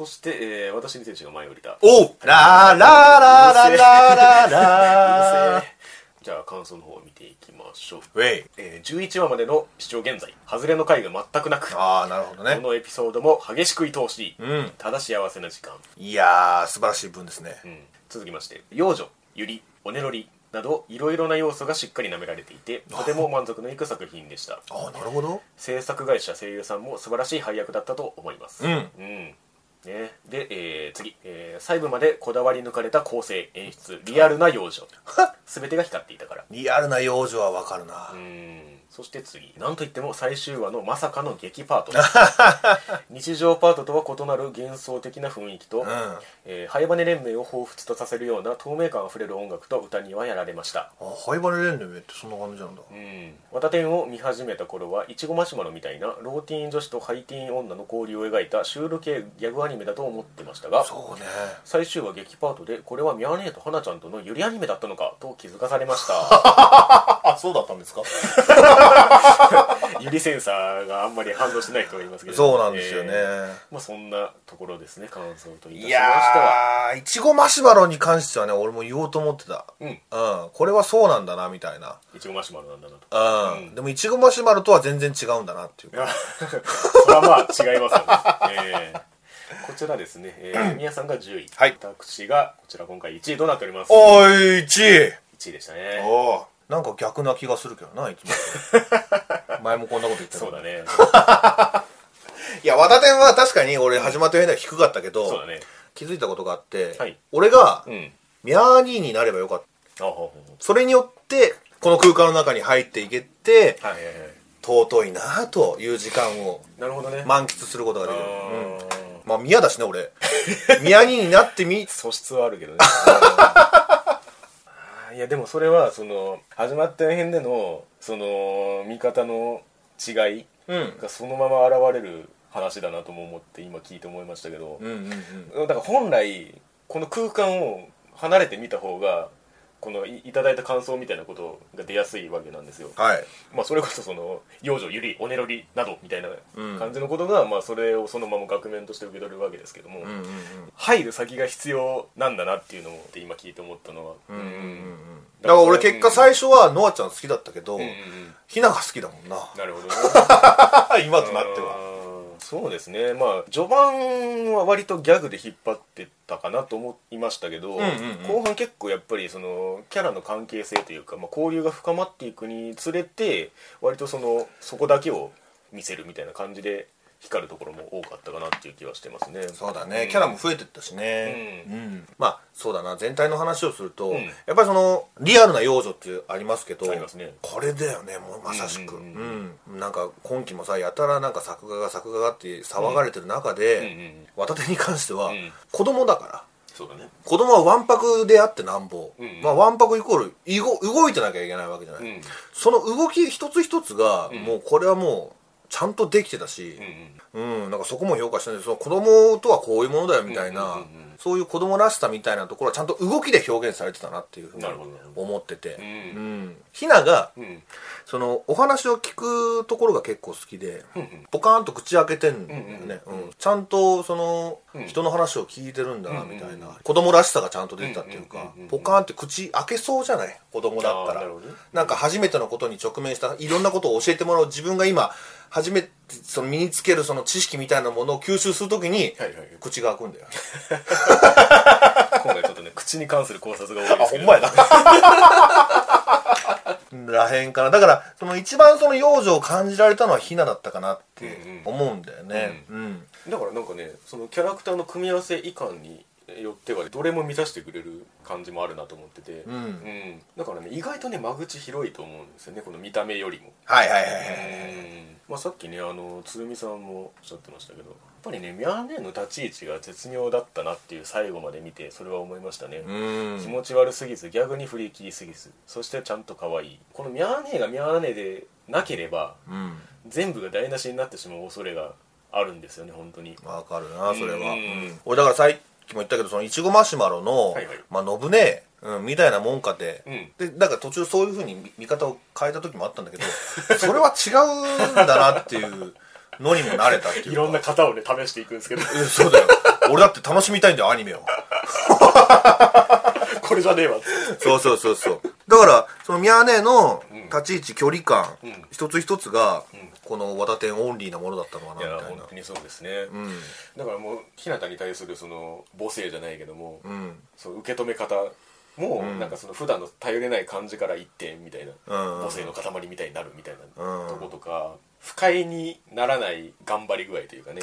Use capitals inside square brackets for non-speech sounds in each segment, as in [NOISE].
そして、えー、私に選手が前を降りた。おうラーラーラーラーラーラー。うラーじゃあ感想の方を見ていきましょう、ウェイえー、11話までの視聴現在外れの回が全くなくああなるほどね。このエピソードも激しく愛おしい、うん。ただ幸せな時間、いやー素晴らしい文ですね。うん、続きまして幼女ゆりおねろりなどいろいろな要素がしっかり舐められていてとても満足のいく作品でした。ああなるほど。制作会社声優さんも素晴らしい配役だったと思います。うん。うんね、で、えー次、えー細部までこだわり抜かれた構成演出。リアルな幼女。[LAUGHS] 全てが光っていたから。リアルな幼女はわかるな。うんそして次。なんといっても最終話のまさかの劇パート。[LAUGHS] 日常パートとは異なる幻想的な雰囲気と、うん。えー、ハイバネ連盟を彷彿とさせるような透明感あふれる音楽と歌にはやられました。あハ灰羽連盟ってそんな感じなんだ。うん。ワタテンを見始めた頃はいちごマシュマロみたいなローティーン女子とハイティーン女の交流を描いたシュール系ギャグアニメだと思ってましたがそうね。最終話劇パートでこれはミャーネーと花ちゃんとのユリアニメだったのかと気づかされました。あ [LAUGHS] そうだったんですか？[LAUGHS] [LAUGHS] ユリセンサーがあんまり反応しない人がいますけど。そうなんですよね、えーまあそんなところですね感想といたしましては。ーいちごマシュマロに関してはね俺も言おうと思ってた。うん。うん。これはそうなんだなみたいな。いちごマシュマロなんだなと。うん、でもいちごマシュマロとは全然違うんだなっていう [LAUGHS] それはまあ違いますよね、えー。こちらですね、えー、[CLEARS THROAT] 宮さんが10位、はい。私がこちら今回1位となっております。おい1位。1位でしたね。おおなんか逆な気がするけどないつも。[LAUGHS] 前もこんなこと言ってたそうだね。[LAUGHS] いや和田店は確かに俺始まった辺では低かったけど、そうだね。気づいたことがあって、はい。俺がうん。ミャーニーになればよかった。それによってこの空間の中に入っていけてうはいはいはい。尊いなという時間をなるほどね。満喫することができる、あうん。ーまあ宮だしね俺。宮にになってみ [LAUGHS] 素質はあるけどねいやでもそれはその始まった辺でのその見方の違いうん。がそのまま現れる話だなとも思って今聞いて思いましたけど、うんうんうん。だから本来この空間を離れて見た方がこのいいただいた感想みたいなことが出やすいわけなんですよ。はい。まあそれこそその幼女ゆりおねろりなどみたいなうん感じのことが、まあそれをそのまま額面として受け取るわけですけども、うんうんうん。入る先が必要なんだなっていうのを今聞いて思ったのは。うんうんうんうん。だから俺結果最初はノアちゃん好きだったけど、うんうんうん。ひなが好きだもんな。なるほど。ね [LAUGHS] 今となっては。うんそうですね。まあ序盤は割とギャグで引っ張ってたかなと思いましたけど、んうんうん。後半結構やっぱりそのキャラの関係性というか、まあ、交流が深まっていくにつれて割とそのそこだけを見せるみたいな感じで光るところも多かったかなっていう気はしてますね。そうだね、ん。キャラも増えてったしね。ううん、まあそうだな。全体の話をすると、ん。やっぱりそのリアルな幼女っていうありますけどありますね。これだよねもうまさしく、ううん。んうん。なんか今期もさやたらなんか作画が作画がって騒がれてる中で、うんうんうん。綿手に関しては、うん。子供だから。そうだね。子供はわんぱくであってなんぼ、うんうん。まあわんぱくイコールいご動いてなきゃいけないわけじゃない、うん。その動き一つ一つが、ん。もうこれはもうちゃんとできてたし、うんうん。うん、なんかそこも評価してるんでその子供とはこういうものだよみたいな、うんうんうん。うんそういう子供らしさみたいなところはちゃんと動きで表現されてたなっていうふうに思ってて、うん。うん。ひながうん。そのお話を聞くところが結構好きで、うんうん。ポカーンと口開けてんだよね、うんうんうんちゃんとそのうん。人の話を聞いてるんだなうんみたいな、うん子供らしさがちゃんと出てたっていうか、うんうんうんうんポカーンって口開けそうじゃない子供だったら。なんか初めてのことに直面したいろんなことを教えてもらう自分が今初めてその身につけるその知識みたいなものを吸収するときに、口が開くんだよ。今回ちょっとね口に関する考察が多いですけど。ほんまやな。らへんかなだからその一番その幼女を感じられたのはひなだったかなって思うんだよね。うん、だからなんかねそのキャラクターの組み合わせ以下によってはどれも満たしてくれる感じもあるなと思ってて、うん。うん。だからね意外とね間口広いと思うんですよねこの見た目よりも、はいはいはいはいまあ、さっきねあの鶴見さんもおっしゃってましたけどやっぱりねミャーネーの立ち位置が絶妙だったなっていう最後まで見てそれは思いましたね、うん。気持ち悪すぎずギャグに振り切りすぎずそしてちゃんと可愛い。このミャーネーがミャーネーでなければうん。全部が台無しになってしまう恐れがあるんですよね本当に。わかるなそれは、うん。うん。俺だからさっきも言ったけどそのいちごマシュマロの、はいはい。まあ信ねうん、みたいなもんかって、うん。でだから途中そういうふうに見見方を変えた時もあったんだけど [LAUGHS] それは違うんだなっていうのにも慣れたっていうか。いろんな型をね試していくんですけど。うんそうだよ。俺だって楽しみたいんだよアニメを [LAUGHS] これじゃねえわ。そうそうそうそう。だからそのミヤネの立ち位置距離感、ん。一つ一つが、この和田店オンリーなものだったのかいなみたいな。や本当にそうですね、うん。だからもう日向に対するその母性じゃないけども、うん。そう受け止め方も、ん。なんかその普段の頼れない感じから一点みたいな、うん。母性の塊みたいになるみたいなうんとことか、不快にならない頑張り具合というかね。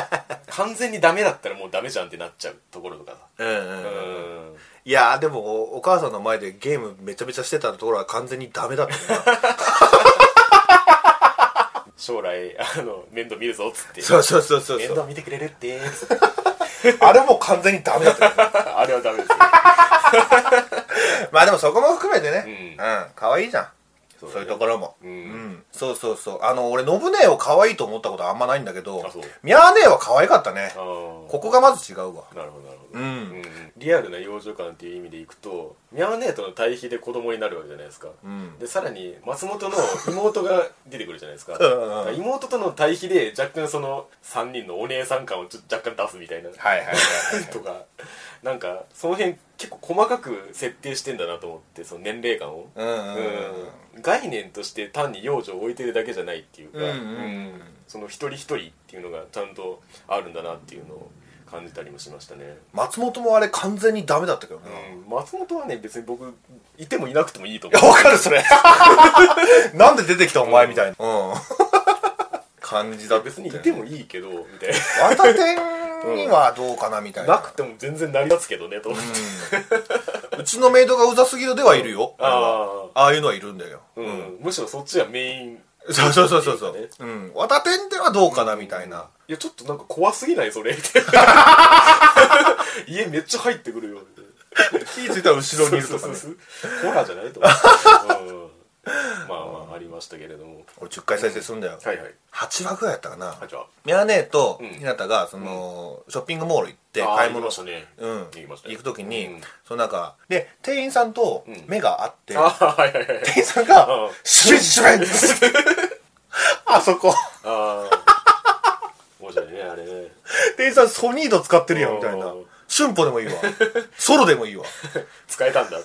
[LAUGHS] 完全にダメだったらもうダメじゃんってなっちゃうところとかうんうんううん。んいやーでもおお母さんの前でゲームめちゃめちゃしてたところは完全にダメだったね将来あの面倒見るぞっつって。そうそうそうそうそう。面倒見てくれるって。[LAUGHS] あれもう完全にダメだった [LAUGHS] あれはダメですよ。まあでもそこも含めてね。うん。うん。可愛いじゃんそそういうところも。うん。うん。そうそうそう。あの俺信姉を可愛いと思ったことはあんまないんだけどミャー姉は可愛かったね。ここがまず違うわ。なるほどなるほど、うん。リアルな幼女感っていう意味でいくとミャーネーとの対比で子供になるわけじゃないですか、うん。でさらに松本の妹が出てくるじゃないですか。妹との対比で若干その3人のお姉さん感をちょっと若干出すみたいな。はいはいはいはい。[LAUGHS] とかなんかその辺結構細かく設定してんだなと思ってその年齢感を、うんうんうん。うん。概念として単に幼女を置いてるだけじゃないっていうか、うんうん。うんその一人一人っていうのがちゃんとあるんだなっていうのを感じたりもしましたね、松本もあれ完全にダメだったけどな、うん、松本はね別に僕いてもいなくてもいいとい思う。やわかるそれ。[LAUGHS] なんで出てきたお前みたいな。うん。[LAUGHS] 感じだった別にいてもいいけどみたいワタテンにはどうかなみたいなななくても全然成り立つけどねと。思って、うちのメイドがうざすぎるではいるよ。ああああいうのはいるんだよ。うん。むしろそっちがメイン。そうそうそうそうう。ん。ワタテンではどうかなみたいな。いやちょっとなんか怖すぎないそれ [LAUGHS] 家めっちゃ入ってくるよ気づいたら後ろにいるとかね。ホラーじゃないと思う、うん、[LAUGHS] まあまあありましたけれども。俺10回再生するんだよ。はいはい。8話ぐらいやったかな。あじゃあミャーネーとうん。ひなたがそのショッピングモール行って買い物。行ね。うん。行く時にうん。そのなんかで店員さんと目が合って店員さんがうんシュメンシュメンってあそこ。ああ面白いねあれね。店員さんソニード使ってるやんみたいな。うん春歩でもいいわ。ソロでもいいわ。[LAUGHS] 使えたんだ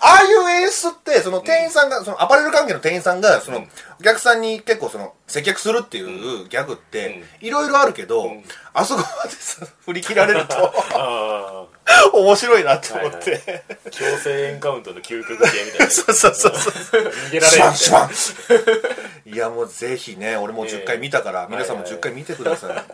ああいう演出ってその店員さんが、そのアパレル関係の店員さんがその、うんお客さんに結構その接客するっていうギャグっていろいろあるけど、ん。あそこまでさ振り切られると [LAUGHS] あ面白いなって思って、強制エンカウントの究極系みたいな。[LAUGHS] そうそうそうそう。逃げられるシいやもうぜひね俺もう10回見たから、ええ。皆さんも10回見てください、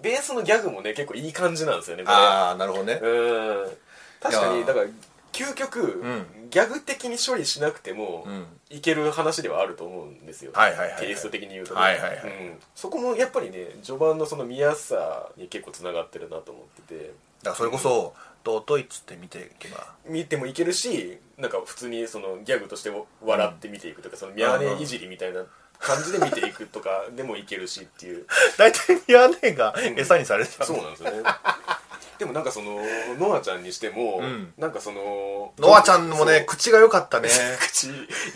ベースのギャグもね結構いい感じなんですよねああなるほどね。うん。確かにだから究極、ん。ギャグ的に処理しなくても、ん。いける話ではあると思うんですよ、テイスト的に言うとね、はいはいはい。うん。そこもやっぱりね序盤のその見やすさに結構つながってるなと思ってて。だからそれこそ尊いっつって見ていけば。見てもいけるしなんか普通にそのギャグとして笑って見ていくとか、そのミヤネいじりみたいな感じで見ていくとかでもいけるしっていう。[LAUGHS] 大体ミヤネが餌にされてた。そうなんですよねでもなんかそのノアちゃんにしても、ん。なんかそのノアちゃんもね口が良かったね。[LAUGHS] 口よ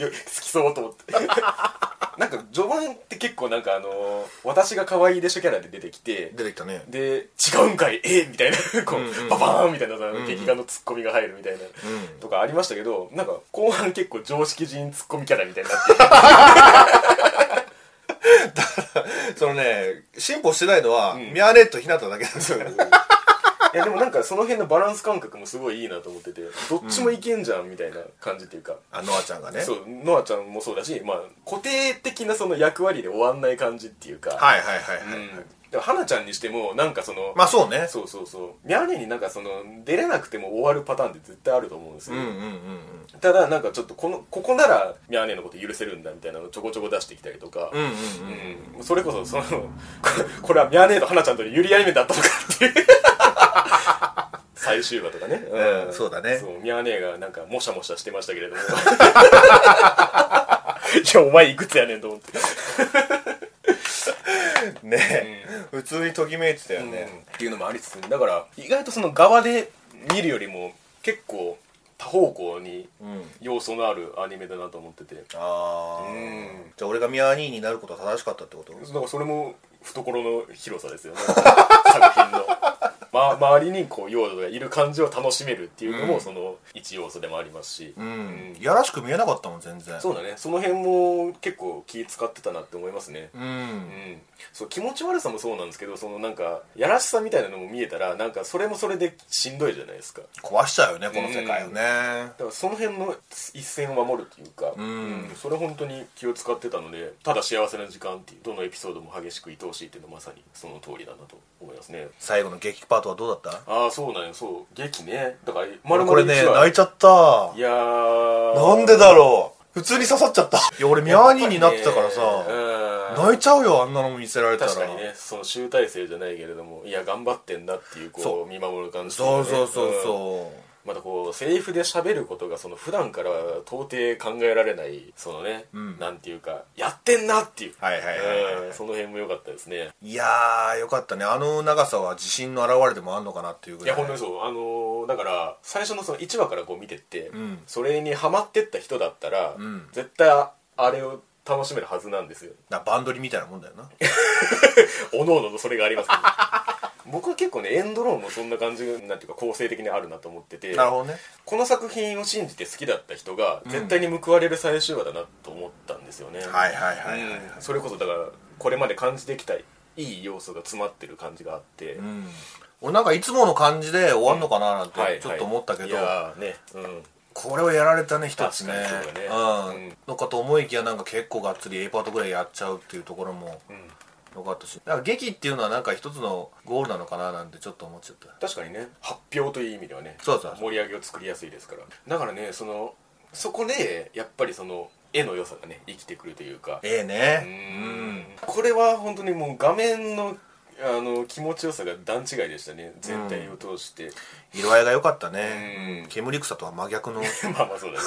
好きそうと思って。[LAUGHS] なんか序盤って結構なんかあの私が可愛いでしょキャラで出てきて出てきたね。で違うんかい？え？みたいな。こう、うんうんババーンみたいなさ、ん劇画のツッコミが入るみたいな、うんとかありましたけどなんか後半結構常識人ツッコミキャラみたいになって。[LAUGHS] そのね進歩してないのは、ん。ミヤネとひなただけなんですよいやでもなんかその辺のバランス感覚もすごいいいなと思っててどっちもいけんじゃんみたいな感じっていうか、あノアちゃんがね。そうノアちゃんもそうだし、まあ、固定的なその役割で終わんない感じっていうか、はいはいはいはい、うん、でも花ちゃんにしてもなんかその、まあそうね。そうそうそう。ミャーネになんかその出れなくても終わるパターンって絶対あると思うんですよ、うんうんうんうん。ただなんかちょっとこのここならミャーネのこと許せるんだみたいなのをちょこちょこ出してきたりとか、うんうんうんうん。それこそそのこ [LAUGHS] これはミャーネと花ちゃんとのユリアニメだったのかっていう [LAUGHS] 最終話とかね、うんそうだね。そうミャーネがなんかもしゃもしゃしてましたけれども。[LAUGHS] いやお前いくつやねんと思って。ね普通にときめいてたよね、っていうのもありつつだから意外とその側で見るよりも結構多方向にうん。要素のあるアニメだなと思ってて。ああうん。じゃあ俺がミヤ兄になることは正しかったってこと？だからそれも懐の広さですよね。作品の、ま、周りにこう要素がいる感じを楽しめるっていうのもうん。その一要素でもありますし、うん、うんいやらしく見えなかったもん全然。そうだね。その辺も結構気使ってたなって思いますね。うん、うん、そう気持ち悪さもそうなんですけどそのなんかやらしさみたいなのも見えたらなんかそれもそれでしんどいじゃないですか。壊しちゃうよねこの世界をね、だからその辺の一線を守るっていうか、ん。それ本当に気を使ってたのでただ幸せな時間っていうどのエピソードも激しく愛おしいっていうのはまさにその通りだなと思いますね。最後の劇パートはどうだった？ああそうなんよそう。劇ね。だから丸々これね泣いちゃった。いやー。なんでだろう？普通に刺さっちゃった。いや俺ミヤ兄になってたからさ、うん。泣いちゃうよあんなの見せられたら。確かにねその集大成じゃないけれどもいや頑張ってんだっていうそこう見守る感じそうそうそうう。ん。そうまたこうセリフで喋ることがその普段から到底考えられないそのね、うん。なんていうかやってんなっていう、はいはいはいはいうんその辺も良かったですね。いやーよかったね。あの長さは自信の表れでもあんのかなっていうぐらい。いや本当にそう。あのーだから最初のその1話からこう見てって、うん。それにハマってった人だったら、ん。絶対あれを楽しめるはずなんですよ。バンドリみたいなもんだよな。[LAUGHS] おのおののそれがあります僕は結構ねエンドローンもそんな感じなんていうか構成的にあるなと思っててなるほどね。この作品を信じて好きだった人が絶対に報われる最終話だなと思ったんですよね、はいはいはいはい、うん。それこそだからこれまで感じてきたいい要素が詰まってる感じがあって、うん。俺なんかいつもの感じで終わんのかななんてはいちょっと思ったけど、いやーねうん。これをやられたね一つね。ね。うん。うん。のかと思いきやなんか結構がっつり A パートぐらいやっちゃうっていうところもよかったしだから劇っていうのはなんか一つのゴールなのかななんてちょっと思っちゃった。確かにね。発表という意味ではねそうそう盛り上げを作りやすいですから。だからねそのそこでやっぱりその絵の良さがね生きてくるというか。ええね。うん。これは本当にもう画面のあの気持ちよさが段違いでしたね。全体を通して、色合いが良かったね。うん。煙草とは真逆の。[LAUGHS] まあまあそうだね。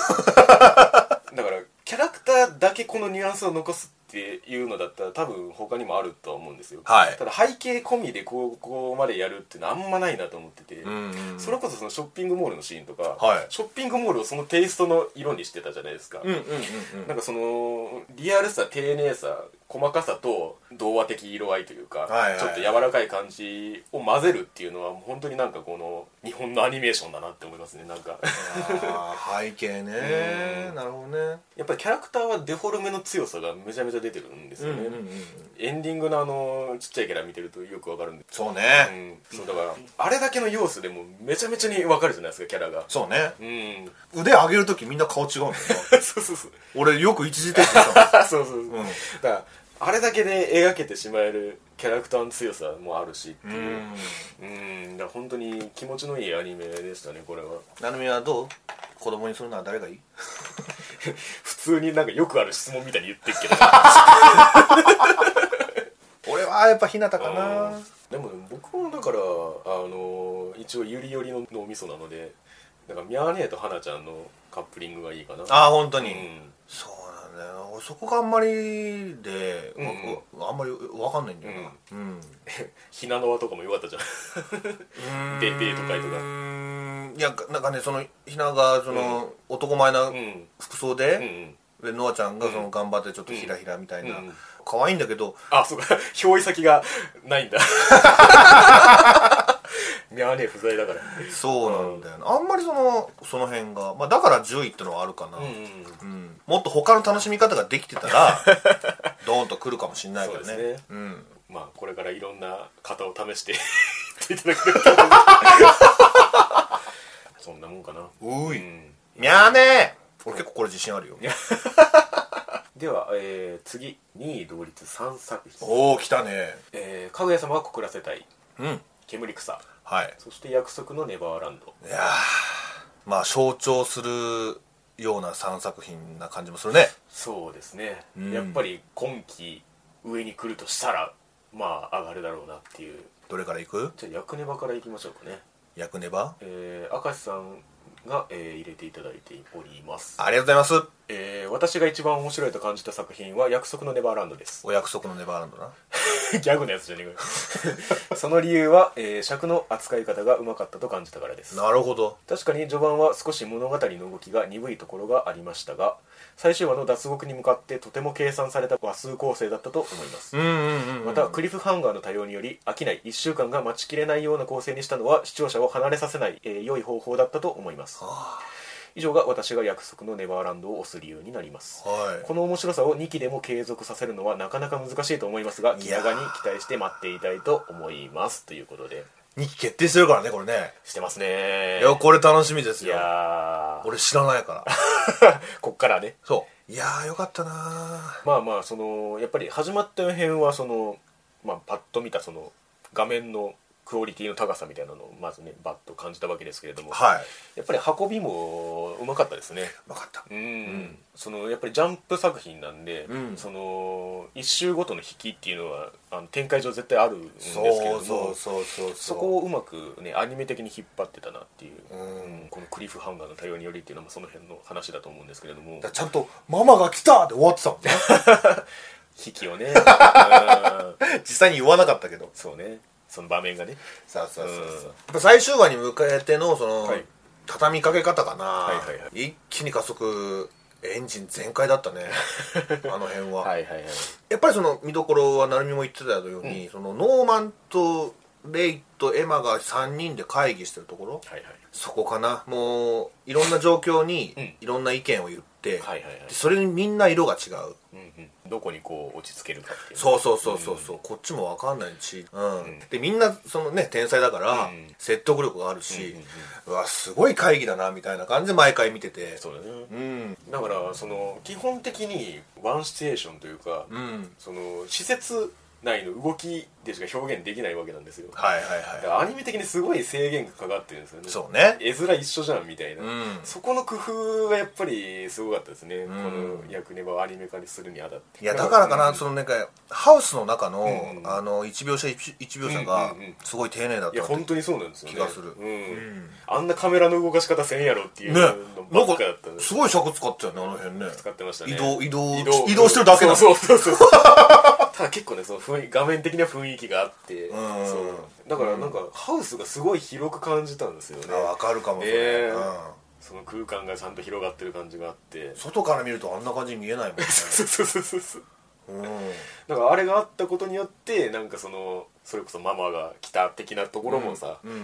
だからキャラクターだけこのニュアンスを残すっていうのだったら多分他にもあるとは思うんですよ、はい。ただ背景込みでこうこうまでやるっていうのはあんまないなと思ってて、それこそそのショッピングモールのシーンとか、はい。ショッピングモールをそのテイストの色にしてたじゃないですか、なんかそのリアルさ丁寧さ細かさと童話的色合いというか、はいはい。はいちょっと柔らかい感じを混ぜるっていうのは本当になんかこの日本のアニメーションだなって思いますねなんか。背景ね。うん。なるほどね。やっぱりキャラクターはデフォルメの強さがめちゃめちゃ出てるんですよね、エンディングのあのちっちゃいキャラ見てるとよくわかるんでそうね。うん、そうだからあれだけの要素でもめちゃめちゃにわかるじゃないですかキャラが。そうね。うん。腕上げる時みんな顔違うんだよな [LAUGHS] そうそうそう。俺よく一時停止した [LAUGHS] そうそうそう、ん。だからあれだけで描けてしまえるキャラクターの強さもあるしっていう。うん。だ本当に気持ちのいいアニメでしたねこれは。なるみはどう？子供にするのは誰がいい？[LAUGHS] 普通になんかよくある質問みたいに言ってっけど。[LAUGHS] 俺はやっぱひなたかな。でもね僕もだからあの一応ゆりよりの脳みそなのでだからミャーネーと花ちゃんのカップリングがいいかな。ああ本当に、うん。そうなんだよ俺そこがあんまりで、うんわあんまりわかんないんだよな。うん、[LAUGHS] ひなの輪とかも良かったじゃん。でデート会とか。かいやなんかねそのひながその、男前なうん。うんう服装で、んでノアちゃんがその頑張ってちょっとひらひらみたいな、うん可愛いんだけど。あそうか。[LAUGHS] 表意先がないんだ [LAUGHS] ミャーネー不在だから。そうなんだよな、あんまりそのその辺が、まあ、だから10位ってのはあるかな、うんうんうん。もっと他の楽しみ方ができてたら [LAUGHS] ドーンとくるかもしれないけどね。ね。うん、まあこれからいろんな型を試して [LAUGHS] いただけるとそんなもんかな。うい、うん。みゃーねー。俺結構これ自信あるよ。[LAUGHS] では、えー次。2位同率3作品。おお来たね。えーかぐや様は告らせたい。うん。煙草はい。そして約束のネバーランド。いやーまあ象徴するような3作品な感じもするね。そうですね、うん。やっぱり今期上に来るとしたらまあ上がるだろうなっていう。どれからいく？じゃあ役ネバからいきましょうかね。役ネバ？えー、明石さんが、えー入れていただいております、ありがとうございます。えー私が一番面白いと感じた作品は約束のネバーランドです。お約束のネバーランドな [LAUGHS] ギャグのやつじゃねえか [LAUGHS] その理由は、えー尺の扱い方がうまかったと感じたからです。なるほど。確かに序盤は少し物語の動きが鈍いところがありましたが最終話の脱獄に向かってとても計算された話数構成だったと思います。うんうんうんまたクリフハンガーの対応により飽きない1週間が待ちきれないような構成にしたのは視聴者を離れさせない、えー良い方法だったと思います以上が私が約束のネバーランドを推す理由になります。はい。この面白さを2期でも継続させるのはなかなか難しいと思いますが気長に期待して待っていたいと思いますということで。2期決定してるからねこれね。してますね。いやこれ楽しみですいよやー。俺知らないから。[LAUGHS] こっからね。そう。いやーよかったなまあまあそのやっぱり始まった辺はその、まあ、パッと見たその画面のクオリティの高さみたいなのをまずねバッと感じたわけですけれども、はい。やっぱり運びもうまかったですね。分かった。うん、そのやっぱりジャンプ作品なんで、うん。その一周ごとの引きっていうのはあの展開上絶対あるんですけどもうそうそうそう。そこをうまくねアニメ的に引っ張ってたなっていう、うん。うんこのクリフハンガーの対応によりっていうのもその辺の話だと思うんですけれども。ちゃんと「ママが来た!」って終わってたもんね。[LAUGHS] 引きをね。うん。[LAUGHS] 実際に言わなかったけど。そうねその場面がね。さあさあさあさあうん。やっぱ最終話に迎えてのその、はい。畳みかけ方かな、はいはいはい。一気に加速エンジン全開だったね。[LAUGHS] あの辺は、はいやっぱりその見どころは成美も言ってたように、そのノーマンとレイとエマが3人で会議してるところはいはい。そこかな。もういろんな状況にうん。いろんな意見を言って、はいはいはい。でそれにみんな色が違う。うんうんどこにこう落ち着けるかっていう。そうそうそうそうそう、こっちも分かんないし、うん。ん。でみんなそのね天才だから、うん。説得力があるし、ううんわすごい会議だなみたいな感じで毎回見てて。そうだね。うん。だからその基本的にワンシチュエーションというか、うん。その施設内の動きでしか表現できないわけなんですよ。はいはいだかはらアニメ的にすごい制限がかかってるんですよね。いそうね。絵面一緒じゃんみたいな、うん。そこの工夫がやっぱりすごかったですね、ん。この役ネバをアニメ化にするにあたって。いやだからかな、うん。そのなんかハウスの中の、うんあの1描写 1, 描写がうんうんうん。すごい丁寧だっいや本当にそうなんですよね。気がする。うん。ん。あんなカメラの動かし方せんやろっていうねのばっかだったんですすごい尺使ったよねあの辺ね。使ってましたね。移動移動移動移動してるだけなのそうそうそうそうただ結構ねその雰囲気画面的な雰囲気があってうん。そう。だからなんかハウスがすごい広く感じたんですよね。あ分かるかもそれ、ねえ。うん。その空間がちゃんと広がってる感じがあって。外から見るとあんな感じに見えないもんね。[LAUGHS] そうそうそうそうそう。うん。だからあれがあったことによってなんかそのそれこそママが来た的なところもさ、うん。う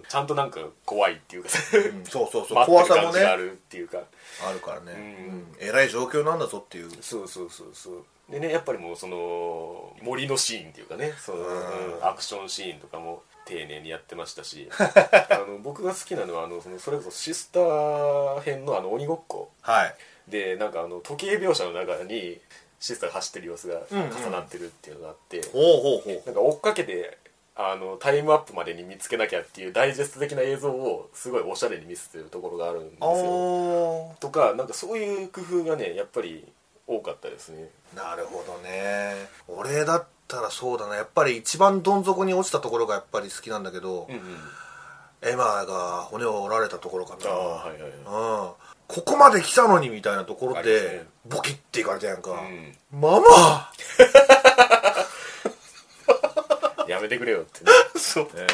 ん。ちゃんとなんか怖いっていうかさ、うん。そうそうそう。[LAUGHS] 待ってる怖さもね。感じがあるっていうか。あるからね、うん。うん。えらい状況なんだぞっていう。そうそうそうそうでねやっぱりもうその森のシーンっていうかねその、アクションシーンとかも丁寧にやってましたし [LAUGHS] あの僕が好きなのはあのそのそれこそシスター編のあの鬼ごっこ。はい。でなんかあの時計描写の中にシスターが走ってる様子が重なってるっていうのがあって、なんか追っかけてあのタイムアップまでに見つけなきゃっていうダイジェスト的な映像をすごいおしゃれに見せてるところがあるんですあよー。とかなんかそういう工夫がねやっぱり多かったですね。なるほどね。俺だったらそうだな。やっぱり一番どん底に落ちたところがやっぱり好きなんだけど、うんうん。エマが骨を折られたところかな。ああはいはいはい。うん。ここまで来たのにみたいなところで、ね。ボキッていかれたやんか、うん。ママ！やめてくれよってね。[LAUGHS] そう。え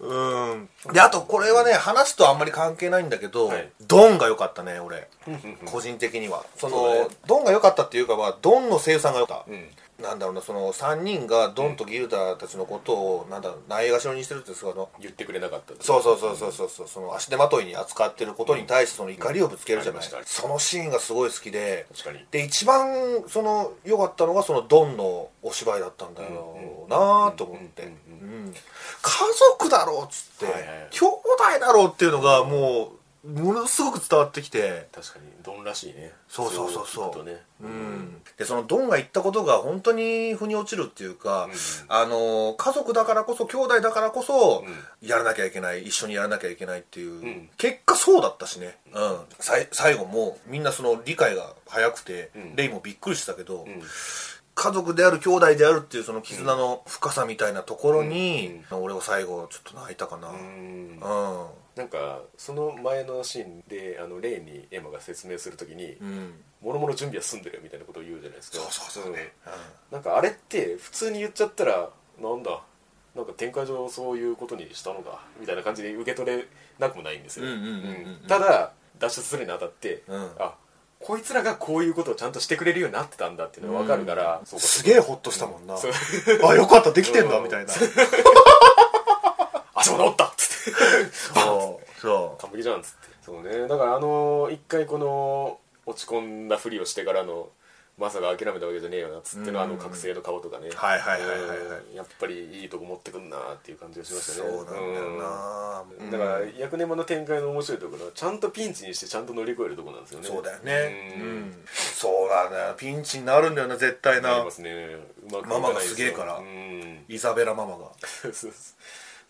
うん。であとこれはね話とあんまり関係ないんだけど、はい。ドンが良かったね俺。ー個人的には。そのそね。ドンが良かったっていうかはドンの生産が良かった、うんなんだろうなその3人がドンとギルダたちのことを、なんだろうないがしろにしてるってその言ってくれなかったそうそうそうそうそうそうその足手まといに扱ってることに対してその怒りをぶつけるじゃない、うんありました。そのシーンがすごい好きでで一番その良かったのがそのドンのお芝居だったんだよなと思って。うんうん家族だろうっつって、はいはい。兄弟だろうっていうのがもうものすごく伝わってきて確かにドンらしいね。そうそうそうそう。ね。うん。でそのドンが言ったことが本当に腑に落ちるっていうか、うんあの家族だからこそ兄弟だからこそ、うやらなきゃいけない一緒にやらなきゃいけないっていう、ん。結果そうだったしね、うん、さい最後もみんなその理解が早くて、うん。レイもびっくりしたけど、うん。家族である兄弟であるっていうその絆の深さみたいなところに、俺は最後ちょっと泣いたかな、ううんんなんかその前のシーンであのレイにエマが説明するときにうん「もろもろ準備は済んでるよ」みたいなことを言うじゃないですか。そうそうそう。ねうん。なんかあれって普通に言っちゃったらなんだなんか展開上そういうことにしたのかみたいな感じで受け取れなくもないんですよ。うんうんうんうんうん。ただ脱出するにあたって、うん。あこいつらがこういうことをちゃんとしてくれるようになってたんだっていうのが分かるから、そうかすげえホッとしたもんな、そう。あよかったできてんだうんみたいな。[LAUGHS] あそこでおったっつ [LAUGHS] そう。そ完璧じゃんっつって。そうね。だからあの一回この落ち込んだふりをしてからのまさか諦めたわけじゃねえよなっつってのうん。あの覚醒の顔とかね。はいはいはいはいはい。うん。やっぱりいいとこ持ってくんなっていう感じがしうましたね。そうなんだよな、うん。だから役ネマの展開の面白いところはちゃんとピンチにしてちゃんと乗り越えるところなんですよね。そうだよね。ううん。ん、そうなんだよピンチになるんだよな絶対な。なりますね。うまくママがすげえから。うん。イザベラママが。[LAUGHS] そうそう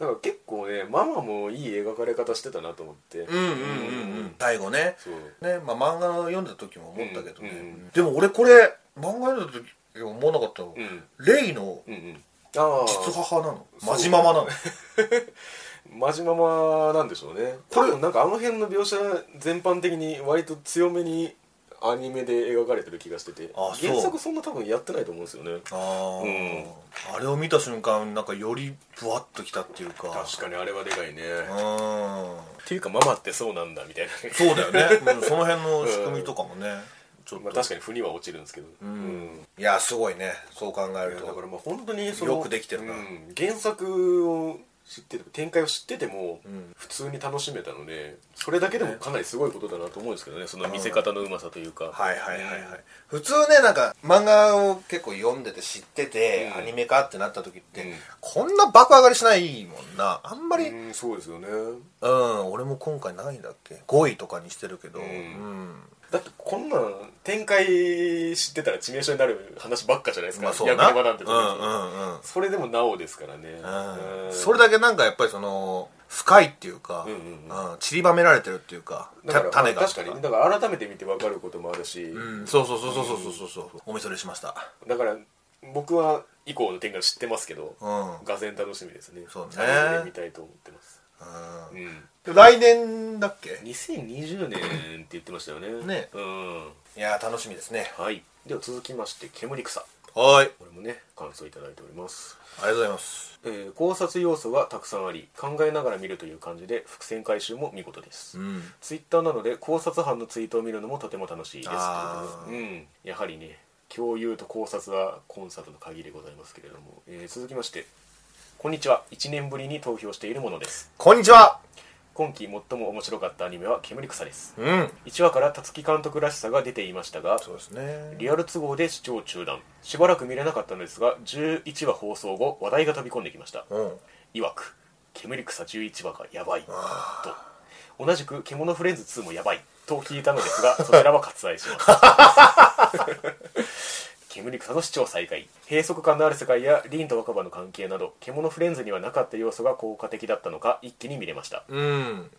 だから結構ねママもいい描かれ方してたなと思って。うんうんうんうん。最後ね。そう。ねまあ漫画を読んだ時も思ったけど。ね、うんうん。でも俺これ漫画読んだ時思わなかったの、うん。レイのうんうん。ああ実母なの。マジママなの。マジママなんでしょうね。多分なんかあの辺の描写全般的に割と強めにアニメで描かれてる気がしてて。あそう。原作そんな多分やってないと思うんですよね。あー、うん。あれを見た瞬間なんかよりブワッときたっていうか。確かにあれはでかいね。うん。っていうかママってそうなんだみたいな。ねそうだよね、[LAUGHS] うんその辺の仕組みとかもね、ちょっと、まあ確かに腑には落ちるんですけど。うん。いやすごいね。そう考えると。だからまあ本当にそのよくできてるな。うん。原作を知ってて展開を知っててもん。普通に楽しめたのでそれだけでもかなりすごいことだなと思うんですけどねその見せ方のうまさというか。はいはいはいはい、普通ねなんか漫画を結構読んでて知ってて、うん。アニメ化ってなった時って、うん。こんな爆上がりしないもんな。あんまり。うん、うんそうですよね。俺も今回何位だっけ？5位とかにしてるけど。うん。うんだってこんなん展開知ってたら致命傷になる話ばっかじゃないですか、まあそうな。役に学んでた時に、うんうんうん。それでもなおですからね、うん。それだけなんかやっぱりその深いっていうか、うんうんうん。散りばめられてるっていうかだからた種が。確かに。ねだから改めて見て分かることもあるし、うん。そうそうそうそうそうそうそうお見それしました。だから僕は以降の展開を知ってますけど、うん。がぜん楽しみですね。そうね。見たいと思ってます、ううん。ん来年だっけ？2020年って言ってましたよね。ね。うん。いやー楽しみですね。はい。では続きまして煙草。はい。これもね感想いただいております。ありがとうございます。えー考察要素がたくさんあり考えながら見るという感じで伏線回収も見事です、うん。ツイッターなので考察班のツイートを見るのもとても楽しいですうん。やはりね共有と考察はコンサートの鍵でございますけれども、えー続きましてこんにちは。1年ぶりに投票しているものです。こんにちは今期最も面白かったアニメは「煙草」です。うん。1話から辰木監督らしさが出ていましたがそうですね。リアル都合で視聴中断。しばらく見れなかったのですが11話放送後話題が飛び込んできました。うん。いわく「煙草11話がやばい」あと同じく「獣フレンズ2もやばい」と聞いたのですがそちらは割愛します [LAUGHS] 煙草の視聴再開。閉塞感のある世界や凛と若葉の関係など獣フレンズにはなかった要素が効果的だったのか一気に見れました。うん。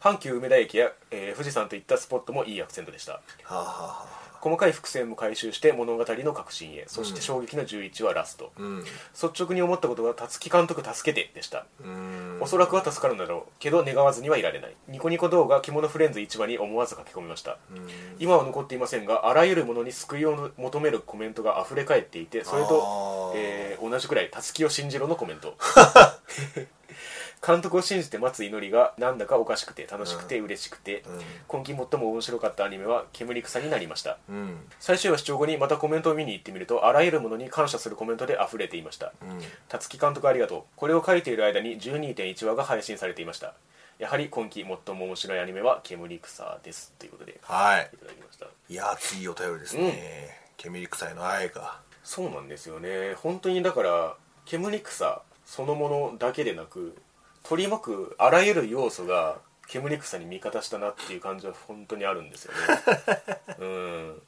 阪急梅田駅や、えー富士山といったスポットもいいアクセントでした。はあ、はあは細かい伏線も回収して物語の革新へ。そして衝撃の11話ラスト、あ、うん。率直に思ったことは辰木監督助けてでした。うん。おそらくは助かるのだろうけど願わずにはいられない。ニコニコ動画獣フレンズ1話に思わず書き込みました。うん。今は残っていませんがあらゆるものに救いを求めるコメントが溢れ返っていてそれとえー同じくらい辰木を信じろのコメント [LAUGHS] 監督を信じて待つ祈りがなんだかおかしくて楽しくて嬉しくて、今季最も面白かったアニメは「煙草」になりました。うん。うん最終話視聴後にまたコメントを見に行ってみるとあらゆるものに感謝するコメントで溢れていました。辰木監督ありがとう。これを書いている間に12.1話が配信されていました。やはり今季最も面白いアニメは「煙草」です。ということでいはい。ただきました。いや熱いお便りですね、煙臭いの愛が。そうなんですよね。本当にだから煙草そのものだけでなく取り巻くあらゆる要素が煙草に味方したなっていう感じは本当にあるんですよね。[LAUGHS] うん。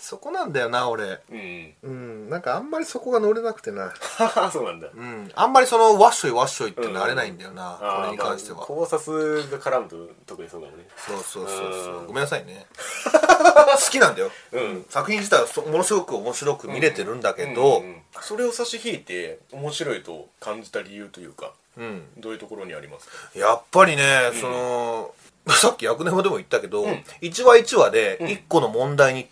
そこなんだよな俺。うん。うん。なんかあんまりそこが乗れなくてな。[LAUGHS] そうなんだ。うん。あんまりそのわっしょいわっしょいってなれないんだよな、あーこれに関しては、まあ考察が絡むと特にそうかもね。そうそうそうそう。うん。ごめんなさいね。[LAUGHS] 好きなんだよ、うん。作品自体はそものすごく面白く見れてるんだけど、うんうんそれを差し引いて面白いと感じた理由というかうん。どういうところにありますか？やっぱりね、その [LAUGHS] さっき役年でも言ったけど、一話一話で一個の問題に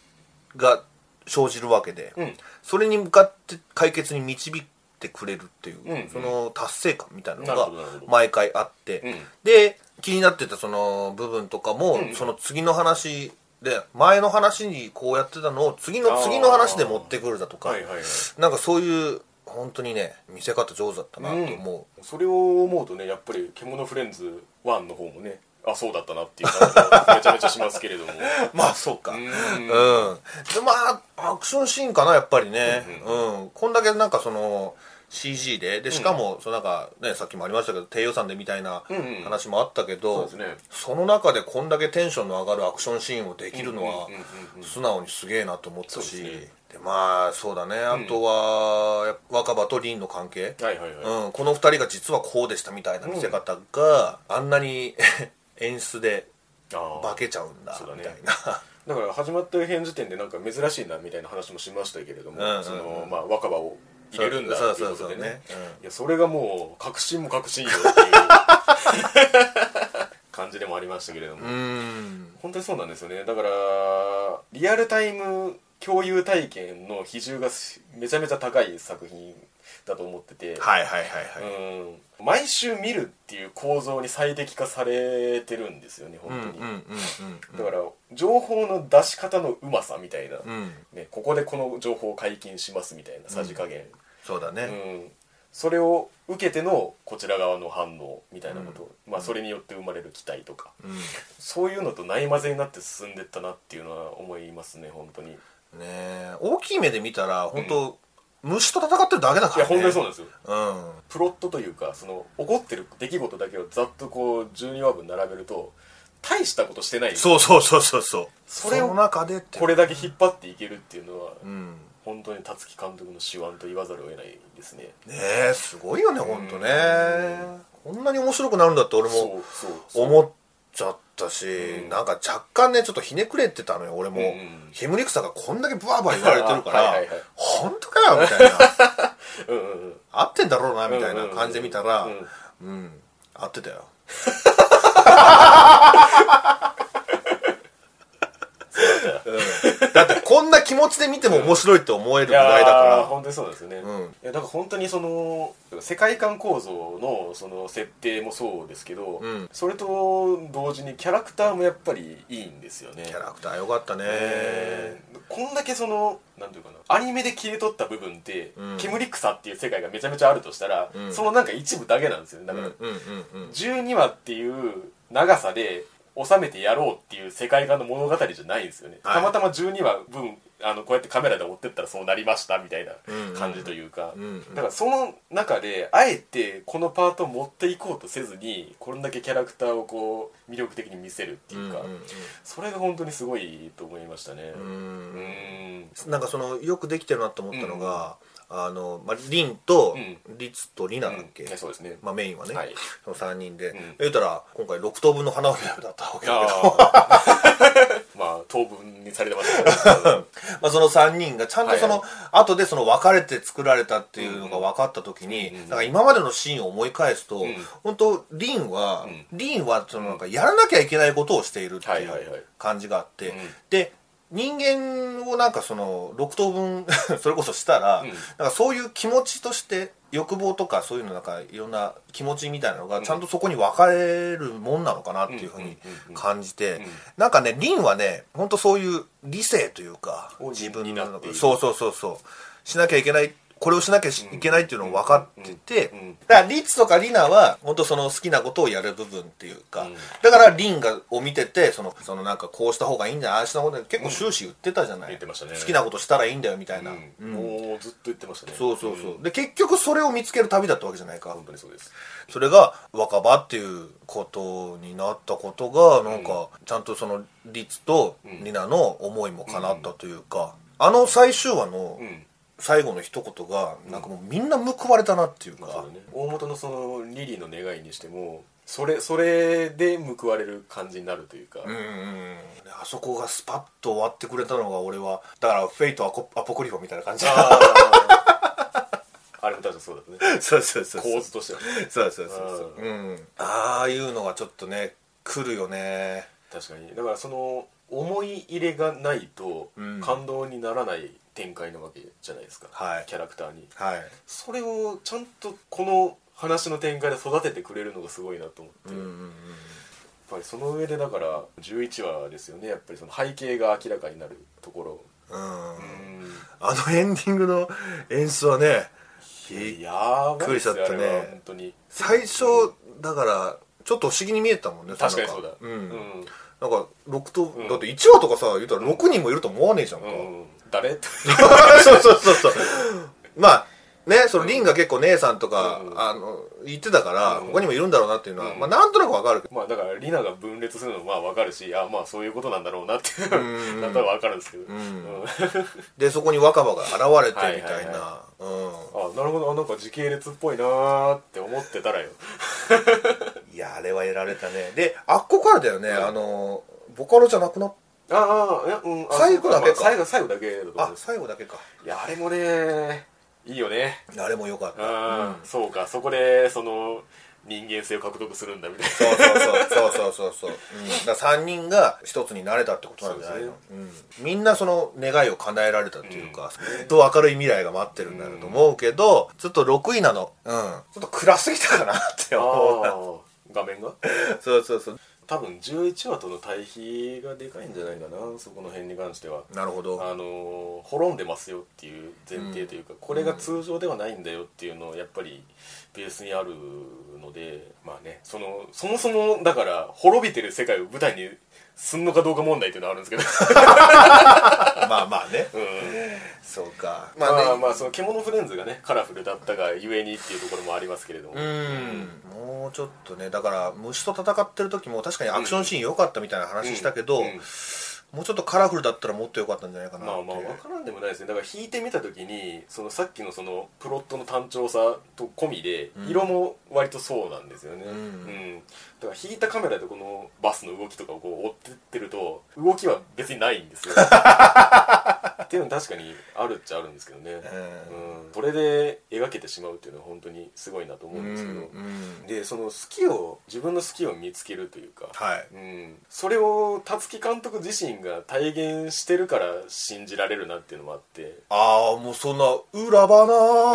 が生じるわけで、うん。それに向かって解決に導いてくれるっていう、うん。その達成感みたいななのが毎回あって、うん。で気になってたその部分とかも、うん。その次の話で前の話にこうやってたのを次の次の話で持ってくるだとか、はなんかそういう本当にね見せ方上手だったなと思う、それを思うとねやっぱり「獣フレンズ1」の方もねあそうだったなっていう感じがめちゃめちゃしますけれども。[LAUGHS] まあそうか。ううん。ん、でまあアクションシーンかなやっぱりね。うん、こんだけなんかその CG ででしかも、そのなんかねさっきもありましたけど低予算でみたいなうんうん。話もあったけど、そうですね。その中でこんだけテンションの上がるアクションシーンをできるのはうんうんうんうん。素直にすげえなと思ったし。そうですねでまあそうだね。あとは、若葉と凛の関係、はいはいはい、うん、この二人が実はこうでしたみたいな見せ方が、あんなに [LAUGHS] 演出で化けちゃうんだみたいな。[LAUGHS] だから始まった編時点でなんか珍しいなみたいな話もしましたけれども、そのまあ若葉を入れるんだっていうことでね。いやそれがもう確信も確信よっていう感じでもありましたけれども、うん本当にそうなんですよねだからリアルタイム共有体験の比重がめちゃめちゃ高い作品だと思ってて、はいはいはいはい、うん。毎週見るっていう構造に最適化されてるんですよね本当に、うんうんうんうん。だから情報の出し方のうまさみたいな、うん。ね、ここでこの情報を解禁しますみたいなさじ加減、うんそうだね、それを受けてのこちら側の反応みたいなこと、まあ、それによって生まれる期待とか、うん。ねそういうのとないまぜになって進んでったなっていうのは思いますね本当にいえ大きい目で見たら本当、虫と戦ってるだけだから、ね、や本当にそうなんですよ。うん。プロットというかその起こってる出来事だけをざっとこう12話分並べると大したことしてない。そうそうそうそうそう。それをの中でこれだけ引っ張っていけるっていうのは、うん。本当に辰木監督の手腕と言わざるを得ないですね。ねえすごいよね本当ね。こんなに面白くなるんだって俺も思っちゃったし、うん。なんか若干ねちょっとひねくれてたのよ俺も、うんうん。ヒムリクサがこんだけブワーバー言われてるからはい本当かよみたいな。[LAUGHS] うんうんうん。合ってんだろうなみたいな感じで見たらうん。うん。合ってたよ [LAUGHS] うん。だってこんな気持ちで見ても面白いって思えるぐらいだから。ー本当にそうですよね、うん。いやだから本当にその世界観構造のその設定もそうですけど、うん。それと同時にキャラクターもやっぱりいいんですよね。キャラクターよかったね、えーこんだけそのなんていうかなアニメで切り取った部分って、うん。煙草っていう世界がめちゃめちゃあるとしたら、うん。そのなんか一部だけなんですよね。だから、うんうんうんうん。12話っていう長さで収めてやろうっていう世界観の物語じゃないんですよね、はい。たまたま12話分あのこうやってカメラで追ってったらそうなりましたみたいなうん感じというか、うんうん。だからその中であえてこのパートを持っていこうとせずにこれだけキャラクターをこう魅力的に見せるっていうか、うんうんうん。それが本当にすごいと思いましたね。ううん。んなんかそのよくできてるなと思ったのが、あの、まあ、リンとうん。リツとリナだっけ、うん。そうですね。まあ、メインはね、はい。その3人で、ん。言うたら今回6等分の花嫁だったわけだけど。[LAUGHS] まあ当分にされてました [LAUGHS] まあその3人がちゃんとその、はい後でその別れて作られたっていうのが分かった時に、なんか今までのシーンを思い返すと、ん。本当リンは、うリンはそのなんかやらなきゃいけないことをしているっていう感じがあって、うん。で人間をなんかその6等分 [LAUGHS] それこそしたら、うん。なんかそういう気持ちとして欲望とかそういうのなんかいろんな気持ちみたいなのがちゃんとそこに分かれるもんなのかなっていうふうに感じて、うん。なんかねリンはね本当そういう理性というかを自分のそうそうそうそう。しなきゃいけないこれをしなきゃいけないっていうのを分かってて、だからリツとかリナは本当その好きなことをやる部分っていうか、うん。だからリンがを見ててそのそのなんかこうした方がいいんだよああした方がいい結構終始言ってたじゃない、言ってましたね。好きなことしたらいいんだよみたいな、もうずっと言ってましたね。そうそうそう、ん。で結局それを見つける旅だったわけじゃないか。本当にそうです。それが若葉っていうことになったことがなんかちゃんとそのリツとニナの思いも叶ったというか、あの最終話のうん最後の一言がなんかもうみんな報われたなっていうか、まあね。大元のそのリリーの願いにしてもそれそれで報われる感じになるというか、うんうんうん。あそこがスパッと終わってくれたのが俺はだからフェイトアポクリファみたいな感じ。ああれも確かそうだね。そうそうそう構図としてはね。そうそうそうそう。うん。ああいうのがちょっとね来るよね。確かに。だからその思い入れがないとうん。感動にならない展開なわけじゃやないですか、はい。キャラクターに。はい。それをちゃんとこの話の展開で育ててくれるのがすごいなと思って、やっうんうんうん。ぱりその上でだから11話ですよね。やっぱりその背景が明らかになるところ。うんうんあのエンディングの演出はねびっくりしちゃったね。本当に。最初だからちょっと不思議に見えたもんね確かにそうだ。うん、うん。なんか6と、ん。だって1話とかさ言ったら6人もいると思わねえじゃんか、うん誰って [LAUGHS] そうそうそうそう。まあねそのリンが結構姉さんとか、うん。あの言ってたから、うん。他にもいるんだろうなっていうのは、うん。まあなんとなくわかるけど。まあだからリナが分裂するのもまあ分かるしあまあそういうことなんだろうなっていううん。なんとなく分かるんですけど、[LAUGHS] でそこに若葉が現れてみたいはいはいなうん。あなるほど。あなんか時系列っぽいなーって思ってたらよ。[LAUGHS] いやあれはやられたね。であっこからだよね、あのボカロじゃなくなっああいやうんあ最後だけか。まあ最後最後だけだと思う。んあ最後だけか。いやあれもねいいよね。あれもよかった、あーそうか。そこでその人間性を獲得するんだみたいな。そうそうそう。そうそうそうそう、うん、だから3人が一つになれたってことなんじゃないの？そううん、みんなその願いを叶えられたっていうか、ずっと明るい未来が待ってるんだろうと思うけど、ちょっと6位なの。うん。ちょっと暗すぎたかなって思うあー。画面が？そうそうそう多分11話との対比がでかいんじゃないかなそこの辺に関しては。なるほど。あのー滅んでますよっていう前提というか、これが通常ではないんだよっていうのをやっぱりベースにあるのでまあねそのそもそもだから滅びてる世界を舞台にすんのかどうか問題っていうのはあるんですけど。[LAUGHS] まあまあね。うん。そうか。まあまあね。まあその獣フレンズがねカラフルだったがゆえにっていうところもありますけれども。うん。もうちょっとねだから虫と戦ってる時も確かにアクションシーン良かったみたいな話したけど、うん。うん。もうちょっとカラフルだったらもっと良かったんじゃないかなまあまあ分からんでもないですね。だから引いてみた時にそのさっきのそのプロットの単調さと込みでうん。色も割とそうなんですよね、うん。だから引いたカメラでこのバスの動きとかをこう追ってってると動きは別にないんですよ [LAUGHS] っていうのは確かにあるっちゃあるんですけどね、うん。それで描けてしまうっていうのは本当にすごいなと思うんですけど、うんでその好きを自分の好きを見つけるというか、はい。うん、それを辰木監督自身が体現してるから信じられるなっていうのもあって。ああもうそんな裏花？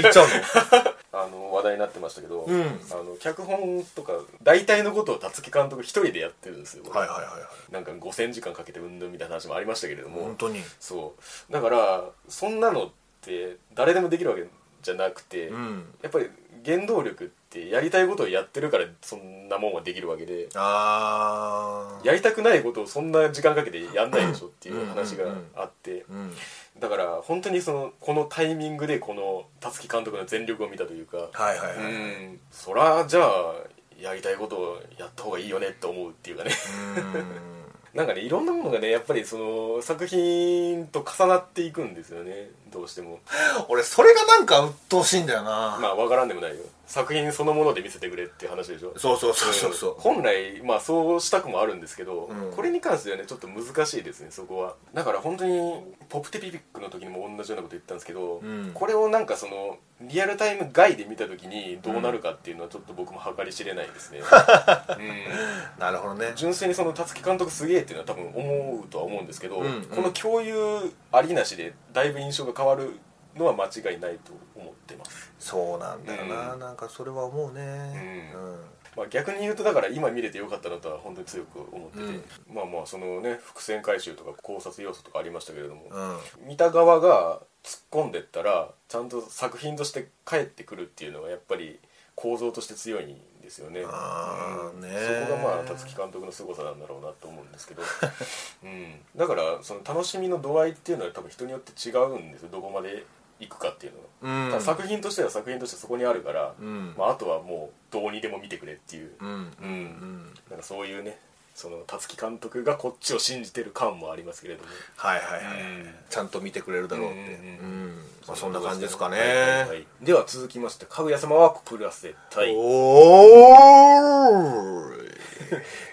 言っちゃう [LAUGHS] あの話題になってましたけど、うん。あの脚本とか大体のことを辰木監督一人でやってるんですよ、のはいはいはいはい。なんか5000時間かけてうんぬんみたいな話もありましたけれども。本当に。そう。だからそんなのって誰でもできるわけじゃなくて、うん。やっぱり原動力ってやりたいことをやってるからそんなもんはできるわけでああやりたくないことをそんな時間かけてやんないでしょっていう話があってうんだから本当にそのこのタイミングでこの辰木監督の全力を見たというかはいはいはい、ううんんそらじゃあやりたいことをやった方がいいよねって思うっていうかね。[LAUGHS] なんかねいろんなものがねやっぱりその作品と重なっていくんですよねどうしても。俺それがなんか鬱陶しいんだよな、まあ分からんでもないよ作品そのもので見せてくれっていう話でしょ？そうそうそうそうそう、ん。本来まあそうしたくもあるんですけど、うん。これに関してはねちょっと難しいですねそこは。だから本当にポプテピピックの時にも同じようなこと言ったんですけど、うん。これをなんかそのリアルタイム外で見た時にどうなるかっていうのはちょっと僕も計り知れないですね、う [LAUGHS] んなるほどね。純粋にその辰木監督すげえっていうのは多分思うとは思うんですけど、うんうん。この共有ありなしでだいぶ印象が変わるのは間違いないと思ってます。そうなんだよな、うん。なんかそれは思うね。うん。まあ、逆に言うとだから今見れてよかったなとは本当に強く思ってて、うん。まあまあそのね伏線回収とか考察要素とかありましたけれども、うん、うん見た側が突っ込んでったらちゃんと作品として帰ってくるっていうのはやっぱり構造として強いんですよね。うん。そこがまあ辰木監督の凄さなんだろうなと思うんですけど、[LAUGHS] うん、だからその楽しみの度合いっていうのは多分人によって違うんですよ。どこまで行くかっていうの。は。うん。作品としては作品としてそこにあるから、うん。まあ、あとはもうどうにでも見てくれっていう、うん。うん。うん。なんかそういうねその辰木監督がこっちを信じてる感もありますけれども。はいはいはい、うん。ちゃんと見てくれるだろうって。うんまあ、そんな感じですかね、はいはいはい。では続きましてかぐや様は告らせたいおーい。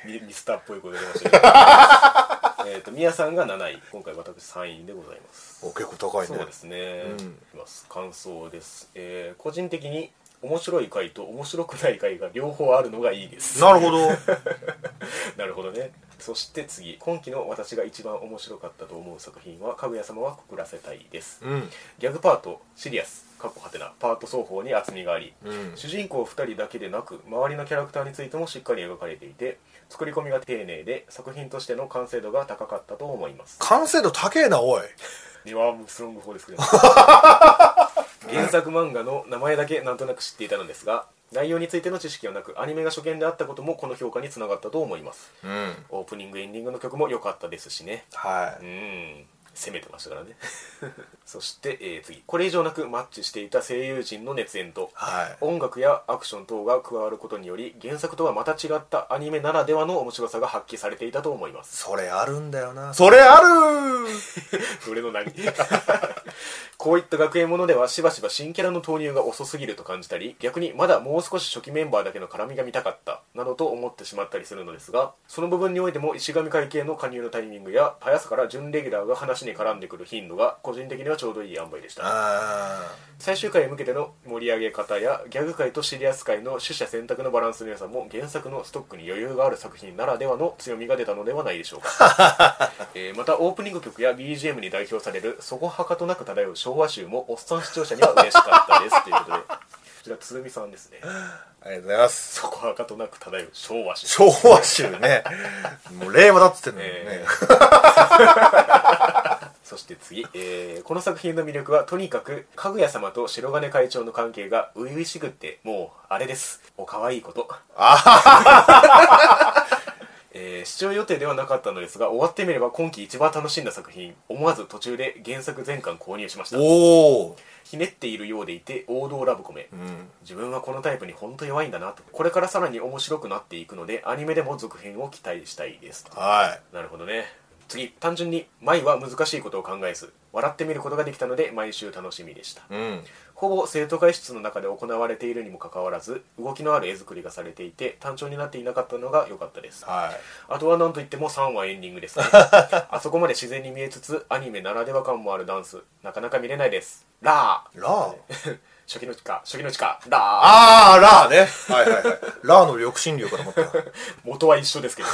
ミ [LAUGHS] ミスターっぽいこと出ましたけど。[LAUGHS] えっと宮さんが7位。今回私3位でございます。お結構高いね。そうですね、うん。ます。感想です、えー個人的に面白い回と面白くない回が両方あるのがいいです。なるほど。[LAUGHS] なるほどね。そして次。今期の私が一番面白かったと思う作品は「かぐや様は告らせたい」です。うん。ギャグパートシリアス。かっこはてな。パート双方に厚みがあり、うん。主人公2人だけでなく周りのキャラクターについてもしっかり描かれていて作り込みが丁寧で作品としての完成度が高かったと思います。完成度高えなおい。[LAUGHS] リワームスロング4ですけど [LAUGHS] 原作漫画の名前だけなんとなく知っていたのですが内容についての知識はなくアニメが初見であったこともこの評価につながったと思います。うん。オープニングエンディングの曲も良かったですしね。はい。うん攻めてましたからね。[LAUGHS] そして、えー次。これ以上なくマッチしていた声優陣の熱演とはい。音楽やアクション等が加わることにより原作とはまた違ったアニメならではの面白さが発揮されていたと思います。それあるんだよな。それある！[LAUGHS] それの何？[LAUGHS] こういった学園ものではしばしば新キャラの投入が遅すぎると感じたり逆にまだもう少し初期メンバーだけの絡みが見たかったなどと思ってしまったりするのですがその部分においても石神会系の加入のタイミングや早さから準レギュラーが話に絡んでくる頻度が個人的にはちょうどいい塩梅でした。あ最終回へ向けての盛り上げ方やギャグ界とシリアス界の取捨選択のバランスの良さも原作のストックに余裕がある作品ならではの強みが出たのではないでしょうか、[LAUGHS] えーまたオープニング曲や BGM に代表されるそこはかとなく漂う昭和集もおっさん視聴者には嬉しかったです。ということで。こちら鶴見さんですね。ーありがとうございます。そこはかとなく漂う。昭和集。昭和集ね。もう令和だっつってんのにね、え [LAUGHS] そして次、えーこの作品の魅力はとにかくかぐや様と白金会長の関係が初々しくってもうあれです。お可愛いこと。[LAUGHS] えー視聴予定ではなかったのですが終わってみれば今季一番楽しんだ作品。思わず途中で原作全巻購入しました。おおひねっているようでいて王道ラブコメ、うん。自分はこのタイプに本当弱いんだなと。これからさらに面白くなっていくのでアニメでも続編を期待したいですはなるほどね。次単純に舞は難しいことを考えず笑ってみることができたので毎週楽しみでした。いうん。ほぼ生徒会室の中で行われているにもかかわらず動きのある絵作りがされていて単調になっていなかったのが良かったです。はい。あとは何といっても3話エンディングですね。[LAUGHS] あそこまで自然に見えつつアニメならでは感もあるダンスなかなか見れないですラー。ラー。初期の地下初期の地下。ラー。ああラーね。はいはいはい。ラーの緑心流かと思った [LAUGHS] 元は一緒ですけど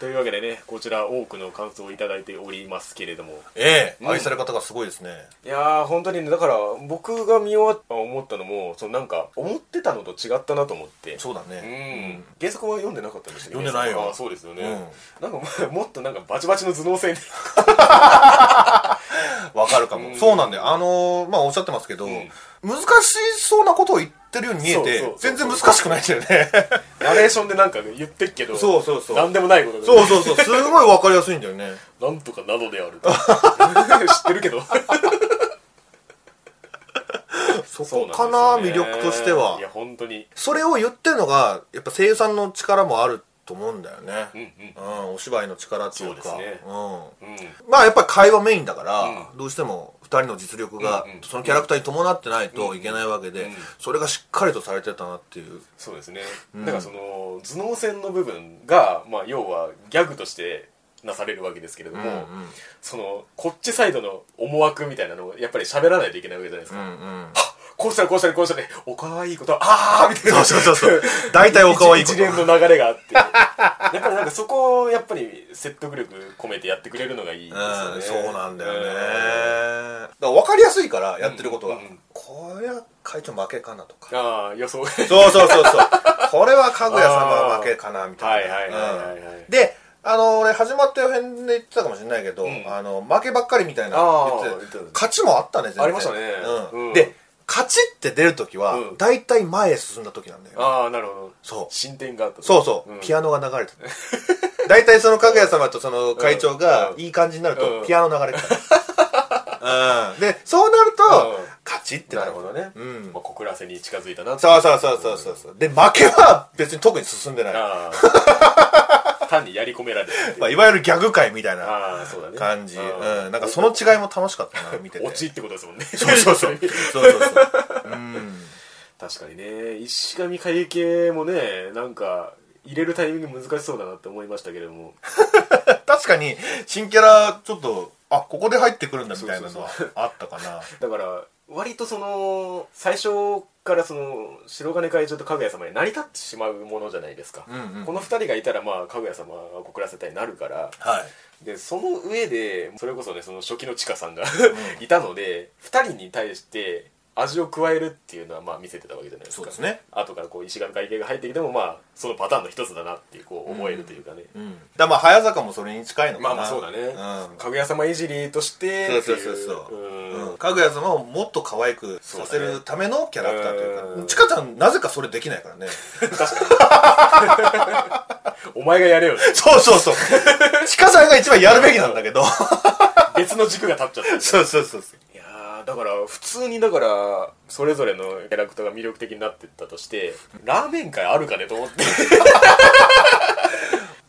というわけでねこちら多くの感想をいただいておりますけれども。ええうん。愛され方がすごいですね。いやー本当にねだから僕が見終わった思ったのもそのなんか思ってたのと違ったなと思って。そうだうねん。原作は読んでなかったんですよね。読んでないよ。あーそうですよね、なんかもっとなんかバチバチの頭脳戦。[LAUGHS] わかるかも、うん。そうなんだよ。あのーまあおっしゃってますけど、ん難しそうなことを言ってるように見えて全然難しくないんだよね。[LAUGHS] ナレーションでなんか言ってっけどそうそうそう。なんでもないことそうそうそう。すごいわかりやすいんだよね。[LAUGHS] なんとかなのである [LAUGHS] 知ってるけど。そそうこかな魅力としては。いや本当に。それを言ってるのがやっぱ声優さんの力もあると思うんだよね。うんうん。うん、お芝居の力っていうか。そうですね。うん。うん。まあやっぱり会話メインだから、うん。どうしても2人の実力がうんうん。そのキャラクターに伴ってないといけないわけで、うん。それがしっかりとされてたなっていう。そうですね、うん。だからその頭脳戦の部分が、まあ、要はギャグとしてなされるわけですけれども、うんうん。そのこっちサイドの思惑みたいなのをやっぱり喋らないといけないわけじゃないですか、うんうんこうしたらこうしたらこうしたらおかわいいことああみたいな。そうそうそう大体お可愛いこと。一連の流れがあって。やっぱりなんかそこをやっぱり説得力込めてやってくれるのがいいですようんね、そうなんだよね、うん。だから分かりやすいからやってることが、これは会長負けかなとか。ああ予想。そうそうそうそう。[LAUGHS] これはかぐや様負けかなみたいな。はいはいはいであの俺始まった予編で言ってたかもしれないけど、うん。あの負けばっかりみたいな言って言ってた勝ちもあったね全然。ありましたね。で勝ちって出るときは、うん。大体前へ進んだ時なんだよああなるほど。そう。進展があったそうそう、ん。ピアノが流れてた。[LAUGHS] 大体そのかぐや様とその会長がうん。いい感じになると、うん。ピアノ流れてた、[LAUGHS] うん、でそうなると、うん。勝ちってなるほどね、うん。まあ、小倉瀬に近づいたなそうそうそうそうそうそう。で負けは別に特に進んでない、[LAUGHS] 単にやり込められてるまあ、いわゆるギャグ界みたいなああそうだね。感じ、あうあん、なんかその違いも楽しかったな見てて。オチってことですもんね。そうそうそう。[LAUGHS] そうそうそう。うん。確かにね。石神会系もねなんか入れるタイミング難しそうだなって思いましたけれども。確かに新キャラちょっとあここで入ってくるんだみたいなのはあったかな。だから割とその最初からその白金会長とかぐや様に成り立ってしまうものじゃないですか、うんうんこの2人がいたらまあかぐや様が告らせたになるから。はい。でその上でそれこそねその初期のチカさんが [LAUGHS] いたので2人に対して味を加えるっていうのはまあ見せてたわけじゃないですか。そうですね。後からこう石神会系が入ってきてもまあそのパターンの一つだなっていうこう思えるというかね、うん。だまあ早坂もそれに近いのかな。まあまあそうだね、うん。かぐや様いじりとしてそうそうそうそう。うん。うん。かぐや様をもっと可愛くさせるためのキャラクターといううん。かちかちゃんなぜかそれできないからね。お前がやれよ。[LAUGHS] そうそうそう。ちかさんが一番やるべきなんだけど。別の軸が立っちゃってる。そうそうそうそうだから普通にだからそれぞれのキャラクターが魅力的になってったとして [LAUGHS] ラーメン界あるかねと思って。っ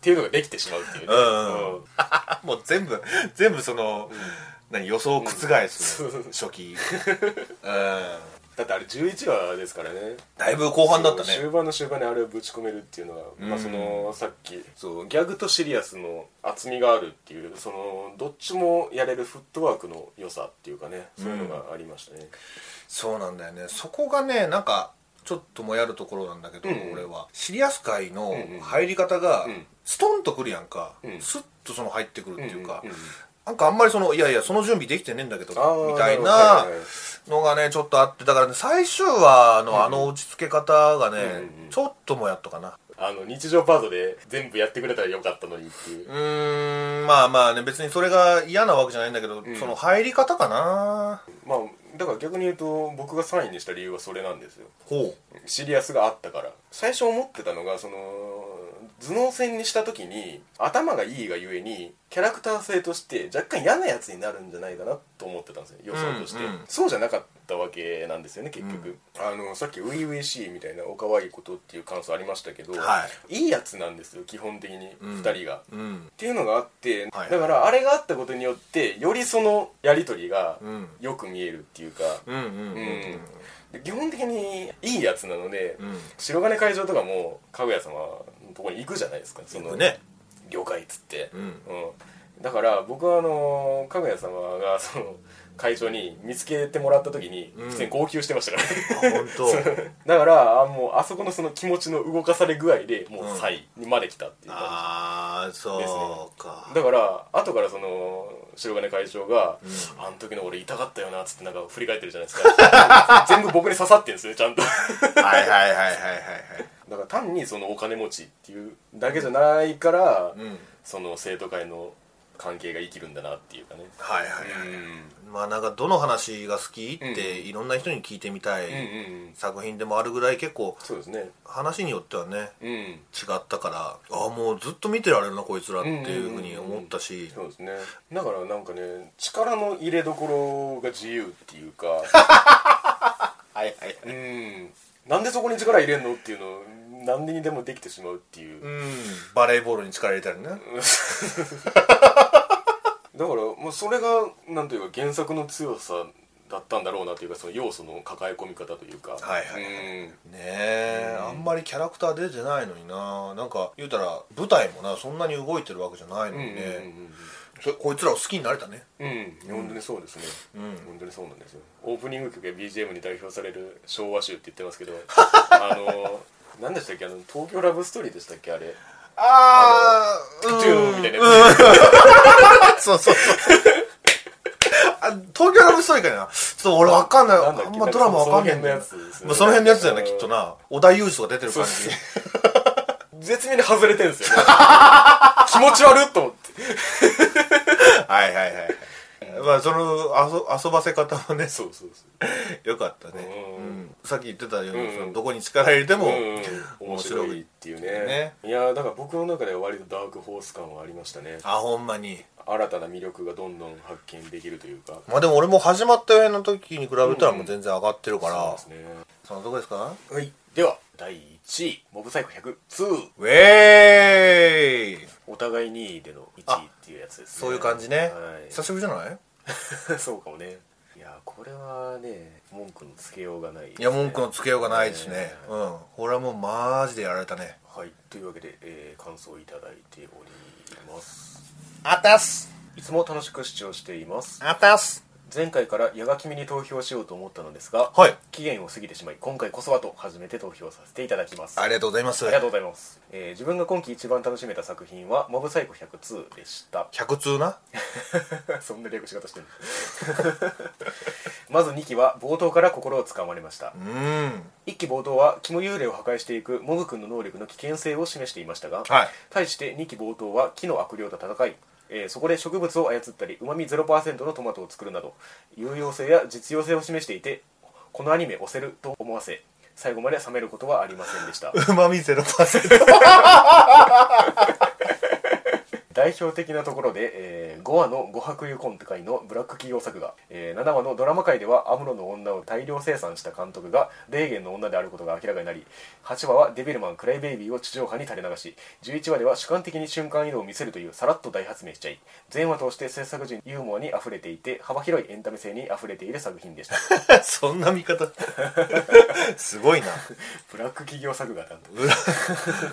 ていうのができてしまうっていうね、うんうんもう全部全部その、何予想を覆す、うん。初期。[LAUGHS] うんだってあれ11話ですからね。だいぶ後半だったね。終盤の終盤にあれをぶち込めるっていうのは、まあ、うんそのさっき。そうギャグとシリアスの厚みがあるっていうそのどっちもやれるフットワークの良さっていうかねそういうのがありましたね、そうなんだよね。そこがねなんかちょっともやるところなんだけど、うん。俺は。シリアス界のうんうん。入り方がうん。ストンとくるやんか、うん。スッとその入ってくるっていうか、んんんなんかあんまりそのいやいやその準備できてねえんだけどみたいなのがねちょっとあってだからね最終話のあの落ち着け方がね、うんうんちょっともやっとかな。あの日常パートで全部やってくれたらよかったのにっていう。うーんまあまあね別にそれが嫌なわけじゃないんだけど、ん。その入り方かな。まあだから逆に言うと僕が3位にした理由はそれなんですよ。ほシリアスがあったから。最初思ってたのがその頭脳戦にした時に頭がいいがゆえにキャラクター性として若干嫌なやつになるんじゃないかなと思ってたんですよ予想として、うんうん。そうじゃなかったわけなんですよね結局、あのさっき初々しいみたいなお可愛いことっていう感想ありましたけど、、はい。いやつなんですよ基本的にうん。2人が、ううん。っていうのがあって、はい。だからあれがあったことによってよりそのやり取りがうん。よく見えるっていうか、うん基本的にいいやつなので、うん。白金会場とかもかぐや様のところに行くじゃないですか。そのね。了解っつって、うん。だから僕はあのかぐや様がその会長に見つけてもらった時にうん。普通に号泣してましたから、あ本当。[LAUGHS] だからあもうあそこのその気持ちの動かされ具合でもううん。3位にまで来たっていう感じ、ああそうか。だから後からその白金会長が、うん。あの時の俺痛かったよなっつってなんか振り返ってるじゃないですか。[LAUGHS] 全部僕に刺さってるんですよちゃんと。はいはいはいはいはいはい。だから単にそのお金持ちっていうだけじゃないから、うん。その生徒会の関係が生きるんだなっていうかね。はいはいはいうん。まあなんかどの話が好きってうん。いろんな人に聞いてみたい作品でもあるぐらい結構そうですね。話によってはねうん。違ったからああもうずっと見てられるなこいつらっていうふうに思ったし。そうですね。だからなんかね力の入れどころが自由っていうか。[LAUGHS] はいはい。うん。なんでそこに力入れんのっていうのを何でにでもできてしまうっていう、うん。バレーボールに力入れたりね。[LAUGHS] だからもうそれがなんというか原作の強さだったんだろうなというかその要素の抱え込み方というか。はいはいはい。うん。ねえあんまりキャラクター出てないのにな。なんか言うたら舞台もなそんなに動いてるわけじゃないのうんうんにねそこいつらを好きになれたね。うん。うん、本当にそうですね、うん。本当にそうなんですよ。オープニング曲や BGM に代表される昭和集って言ってますけど [LAUGHS] あの何でしたっけ？あの東京ラブストーリーでしたっけ？あれ。ああトゥーンみたいな。やつ、[LAUGHS] そうそうそう。あ東京ラブストーリーかな？ちょっと俺わかんない。なんだっけ？あんまドラマわかんないその辺まあその辺のやつだよねきっとな。織田裕二とか出てる感じ絶妙に外れてるんですよね。[LAUGHS] 気持ち悪っと思って。はいはいはいまあその遊遊ばせ方もね。そうそうそう。[LAUGHS] よかったね、うん。うん。さっき言ってたように、うん。そのどこに力入れても、うん面白いっていうね。ね。いやだから僕の中では割とダークホース感はありましたね。あほんまに。新たな魅力がどんどん発見できるというか。まあでも俺も始まった上の時に比べたらもう全然上がってるから、そうですね。そのとこですか？はい。では第1位。モブサイコ102ウェーイ。お互い2位での1位っていうやつですね。そういう感じね、はい。久しぶりじゃない？[LAUGHS] そうかもね。いやこれはね文句のつけようがないね、いや文句のつけようがないですね。えうん。これはもうマジでやられたね。はい。というわけで、えー感想をいただいております。あたす。いつも楽しく視聴しています。あたす前回から矢が君に投票しようと思ったのですが、はい。期限を過ぎてしまい今回こそはと初めて投票させていただきます。ありがとうございます。ありがとうございます、えー自分が今季一番楽しめた作品は「モブサイコ102」でした。100通な？[LAUGHS] そんな略し方してる。[LAUGHS] まず2期は冒頭から心をつかまれました。うん。1期冒頭は肝幽霊を破壊していくモブ君の能力の危険性を示していましたが、はい。対して2期冒頭は木の悪霊と戦い、えーそこで植物を操ったりうまみ0%のトマトを作るなど有用性や実用性を示していてこのアニメ押せると思わせ最後まで冷めることはありませんでした。うまみ0%代表的なところで、え5話の琥珀油コンテ会のブラック企業作画、えー7話のドラマ界ではアムロの女を大量生産した監督がレーゲンの女であることが明らかになり8話はデビルマンクライベイビーを地上波に垂れ流し11話では主観的に瞬間移動を見せるというさらっと大発明しちゃい全話通して制作陣ユーモアに溢れていて幅広いエンタメ性に溢れている作品でした。[LAUGHS] そんな見方。[LAUGHS] すごいな。[LAUGHS] ブラック企業作画だうら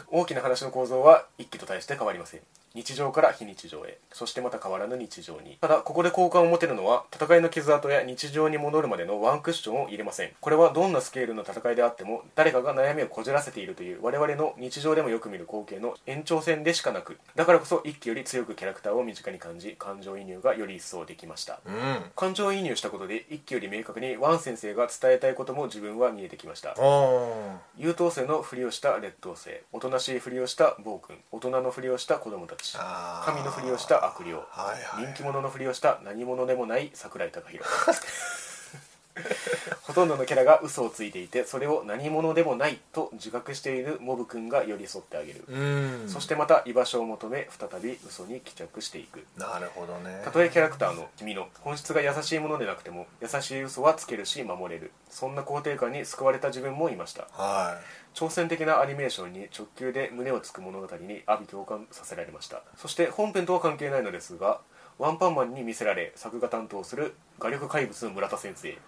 大きな話の構造は一期と対して変わりません日常から非日常へ。そしてまた変わらぬ日常に。ただここで好感を持てるのは戦いの傷跡や日常に戻るまでのワンクッションを入れません。これはどんなスケールの戦いであっても誰かが悩みをこじらせているという我々の日常でもよく見る光景の延長線でしかなくだからこそ一期より強くキャラクターを身近に感じ感情移入がより一層できました。うん。感情移入したことで一期より明確にワン先生が伝えたいことも自分は見えてきました。あ優等生のふりをした劣等生おとなしいふりをした暴君大人のふりをした子供たちあー。神のふりをした悪霊。はいはい。人気者のふりをした何者でもない桜井貴弘。[LAUGHS] ほとんどのキャラが嘘をついていてそれを何者でもないと自覚しているモブ君が寄り添ってあげる、うん。そしてまた居場所を求め再び嘘に帰着していく。なるほどね。たとえキャラクターの君の本質が優しいものでなくても優しい嘘はつけるし守れる。そんな肯定感に救われた自分もいました。は挑戦的なアニメーションに直球で胸をつく物語に阿鼻共感させられました。そして本編とは関係ないのですがワンパンマンに見せられ作画担当する画力怪物村田先生。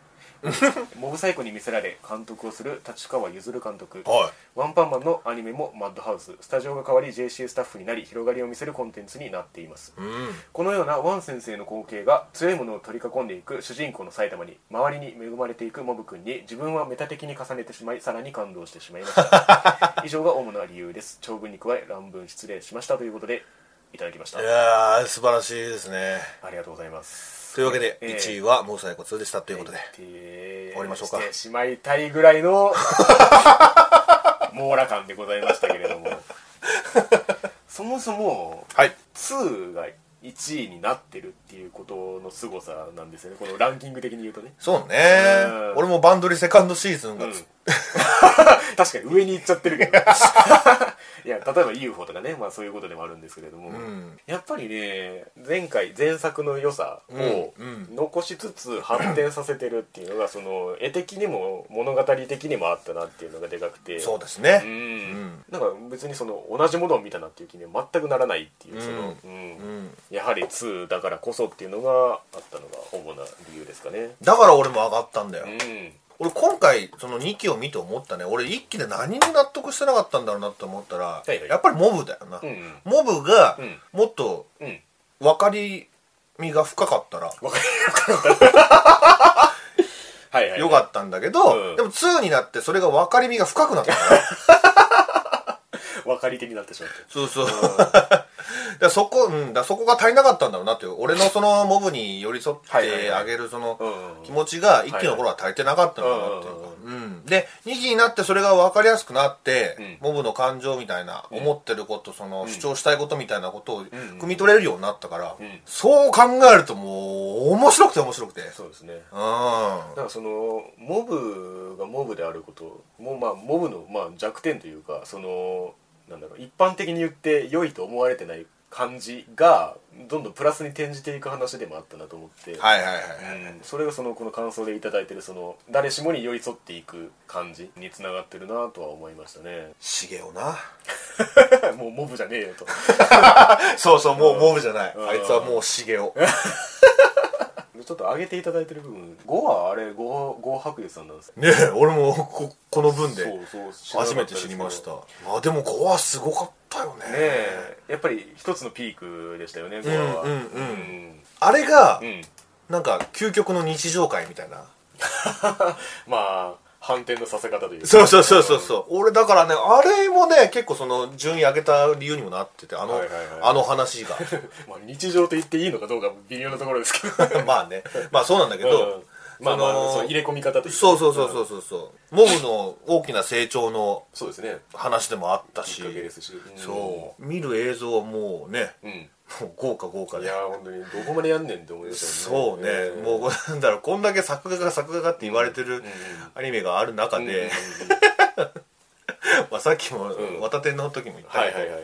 [LAUGHS] モブサイコに見せられ監督をする立川譲監督。い。はワンパンマンのアニメもマッドハウス。スタジオが変わり JC スタッフになり広がりを見せるコンテンツになっています。いうん。このようなワン先生の光景が強いものを取り囲んでいく主人公の埼玉に周りに恵まれていくモブ君に自分はメタ的に重ねてしまいさらに感動してしまいました [LAUGHS] 以上が主な理由です。長文に加え乱文失礼しましたということでいただきました。いやー素晴らしいですね。ありがとうございますというわけでえー1位はモーサイコ2でしたということで終終わりましょうか。してしまいたいぐらいの [LAUGHS] 網羅感でございましたけれども。[LAUGHS] そもそもはい。2が1位になってるっていうことの凄さなんですよね。このランキング的に言うとね。そうね。うん。俺もバンドリセカンドシーズンがうん。つ [LAUGHS] 確かに上に行っちゃってるけど。[LAUGHS] いや例えば UFO とかね、まあ、そういうことでもあるんですけれども、ん。やっぱりね前回前作の良さを残しつつ発展させてるっていうのがその絵的にも物語的にもあったなっていうのがでかくて。そうですね。うん。ん。なんか別にその同じものを見たなっていう気には全くならないっていうその、うん。うん。やはり2だからこそっていうのがあったのが主な理由ですかね。だから俺も上がったんだよ。うん。俺今回その2期を見て思ったね。俺1期で何に納得してなかったんだろうなって思ったら、いはい。やっぱりモブだよな、うんモブがうん。もっとうん。分かりみが深かったらわかりよかった [LAUGHS] はいはい、はい、よかったんだけど、うん。でも2になってそれが分かりみが深くなったから [LAUGHS] 分かり手になってしまって。そうそう。[LAUGHS] だからそこ、うん、だそこが足りなかったんだろうなって。いう俺のそのモブに寄り添ってあげるそのうん気持ちが1期の頃は足りてなかったのかなっていうか。はいうん。で2期になってそれが分かりやすくなって、うん。モブの感情みたいな、思ってることその、主張したいことみたいなことをん汲み取れるようになったから、ん。そう考えるともう面白くて面白くて。そうですね。うん。だからそのモブがモブであることもまあモブのまあ弱点というかそのなんだろう一般的に言って良いと思われてない感じがどんどんプラスに転じていく話でもあったなと思って、はいはいはいはい、うん。それがそのこの感想でいただいてるその誰しもに寄り添っていく感じにつながってるなとは思いましたね。しげおな。[LAUGHS] もうモブじゃねえよと。[LAUGHS] そうそうもうモブじゃない、うん。あいつはもうしげおちちょっと上げていただいてる部分。5はあれ郷郷白湯さんなんですよねえ俺もここの分でそうそう初めて知りました。あでも5はすごかったよね。ねえやっぱり一つのピークでしたよね5話は。うんうんうん。あれがうんうん。なんか究極の日常会みたいな。[LAUGHS] まあ反転のさせ方というか。そうそうそうそうそう。俺だからねあれもね結構その順位上げた理由にもなっててあの、はいはいはい。あの話が。[LAUGHS] まあ日常と言っていいのかどうか微妙なところですけど。[LAUGHS] まあね。まあそうなんだけど、うん。まあまあそ入れ込み方というか。そうそうそうそうそうそう。モブの大きな成長のそうですね。話でもあったし。そう。見る映像はもうねうんも [LAUGHS] う豪華豪華で。いやー本当にどこまでやんねんって思いましたよそうね、ん。もうなんだろうこんだけ作画が作画がって言われてるうんアニメがある中で、[LAUGHS] まあさっきもん。綿天の時も言ったけど、はいはいはい。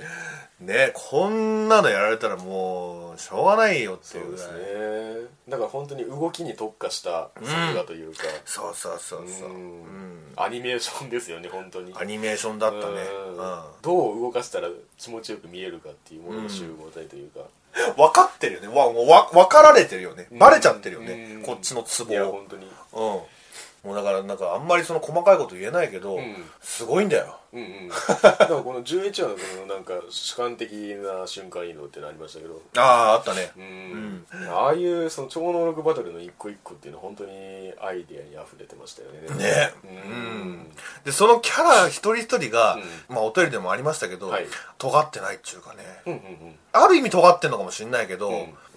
ねこんなのやられたらもうしょうがないよっていううぐらい。そですね。だから本当に動きに特化した作画というか、そうそうそうそう、ううん。んアニメーションですよね本当に。アニメーションだったね。うん。うん。どう動かしたら気持ちよく見えるかっていうものの集合体というか、分かってるよね。わわ分かられてるよね。バレちゃってるよね、うん。こっちのツいやボを本当に。うんもうだからなんかあんまりその細かいこと言えないけど、ん。すごいんだよ。うんうん。[LAUGHS] だからこの11話のこのなんか主観的な瞬間移動ってのありましたけど。あああったね。うん。ああいうその超能力バトルの一個一個っていうのは本当にアイデアに溢れてましたよね。ね。うん。でそのキャラ一人一人が、うまあお便りでもありましたけど、はい。尖ってないっていうかね、うんうんうん。ある意味尖ってんのかもしれないけど、う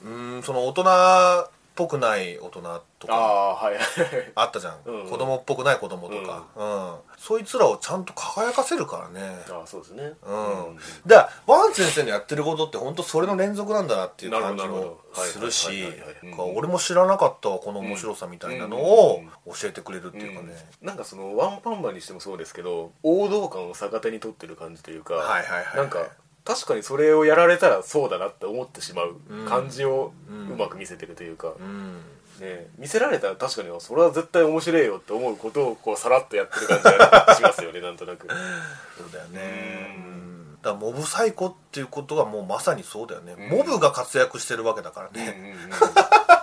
うんん、その大人っぽくない大人とかああはい。はいあったじゃん、うん。子供っぽくない子供とか、うん。そいつらをちゃんと輝かせるからね。ああそうですね。うん、だからワン先生のやってることって本当それの連続なんだなっていう感じもするし俺も知らなかったわこの面白さみたいなのを教えてくれるっていうかね、なんかそのワンパンマンにしてもそうですけど王道感を逆手に取ってる感じというか、はいはいはい。なんか確かにそれをやられたらそうだなって思ってしまう感じをうまく見せてるというか、うん。ね、見せられたら確かにそれは絶対面白いよって思うことをこうさらっとやってる感じがしますよね [LAUGHS] なんとなく。そうだよね。だからモブサイコっていうことはもうまさにそうだよね、うん。モブが活躍してるわけだからうんうんね、うん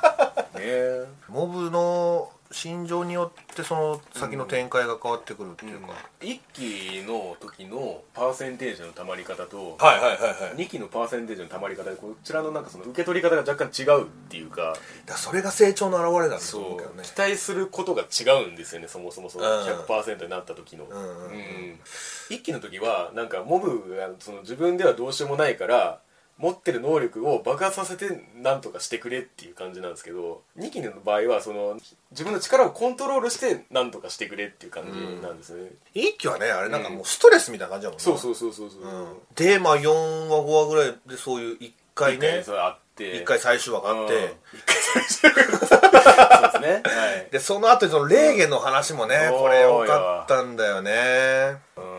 ね。モブの心情によってその先の展開が変わってくるっていうか、一期の時のパーセンテージのたまり方とはいはいはいはい。2期のパーセンテージのたまり方でこちらのなんかその受け取り方が若干違うっていうか。だそれが成長の表れだとそ思うけどね。う。期待することが違うんですよねそもそもそのうん。100%になった時の、んうん。うん。一期の時はなんかモブがその自分ではどうしようもないから持ってる能力を爆発させて何とかしてくれっていう感じなんですけど2期の場合はその自分の力をコントロールして何とかしてくれっていう感じなんですね、一期はねあれなんかもうストレスみたいな感じだもんね。そうそうそうそうそう、う。ん。でまあ4話5話ぐらいでそういう1回ねそれあって。1回最終話があって、うん。一回最初そうですね。はい。でその後にそのレーゲンの話もね、うんこれよかったんだよね、ん。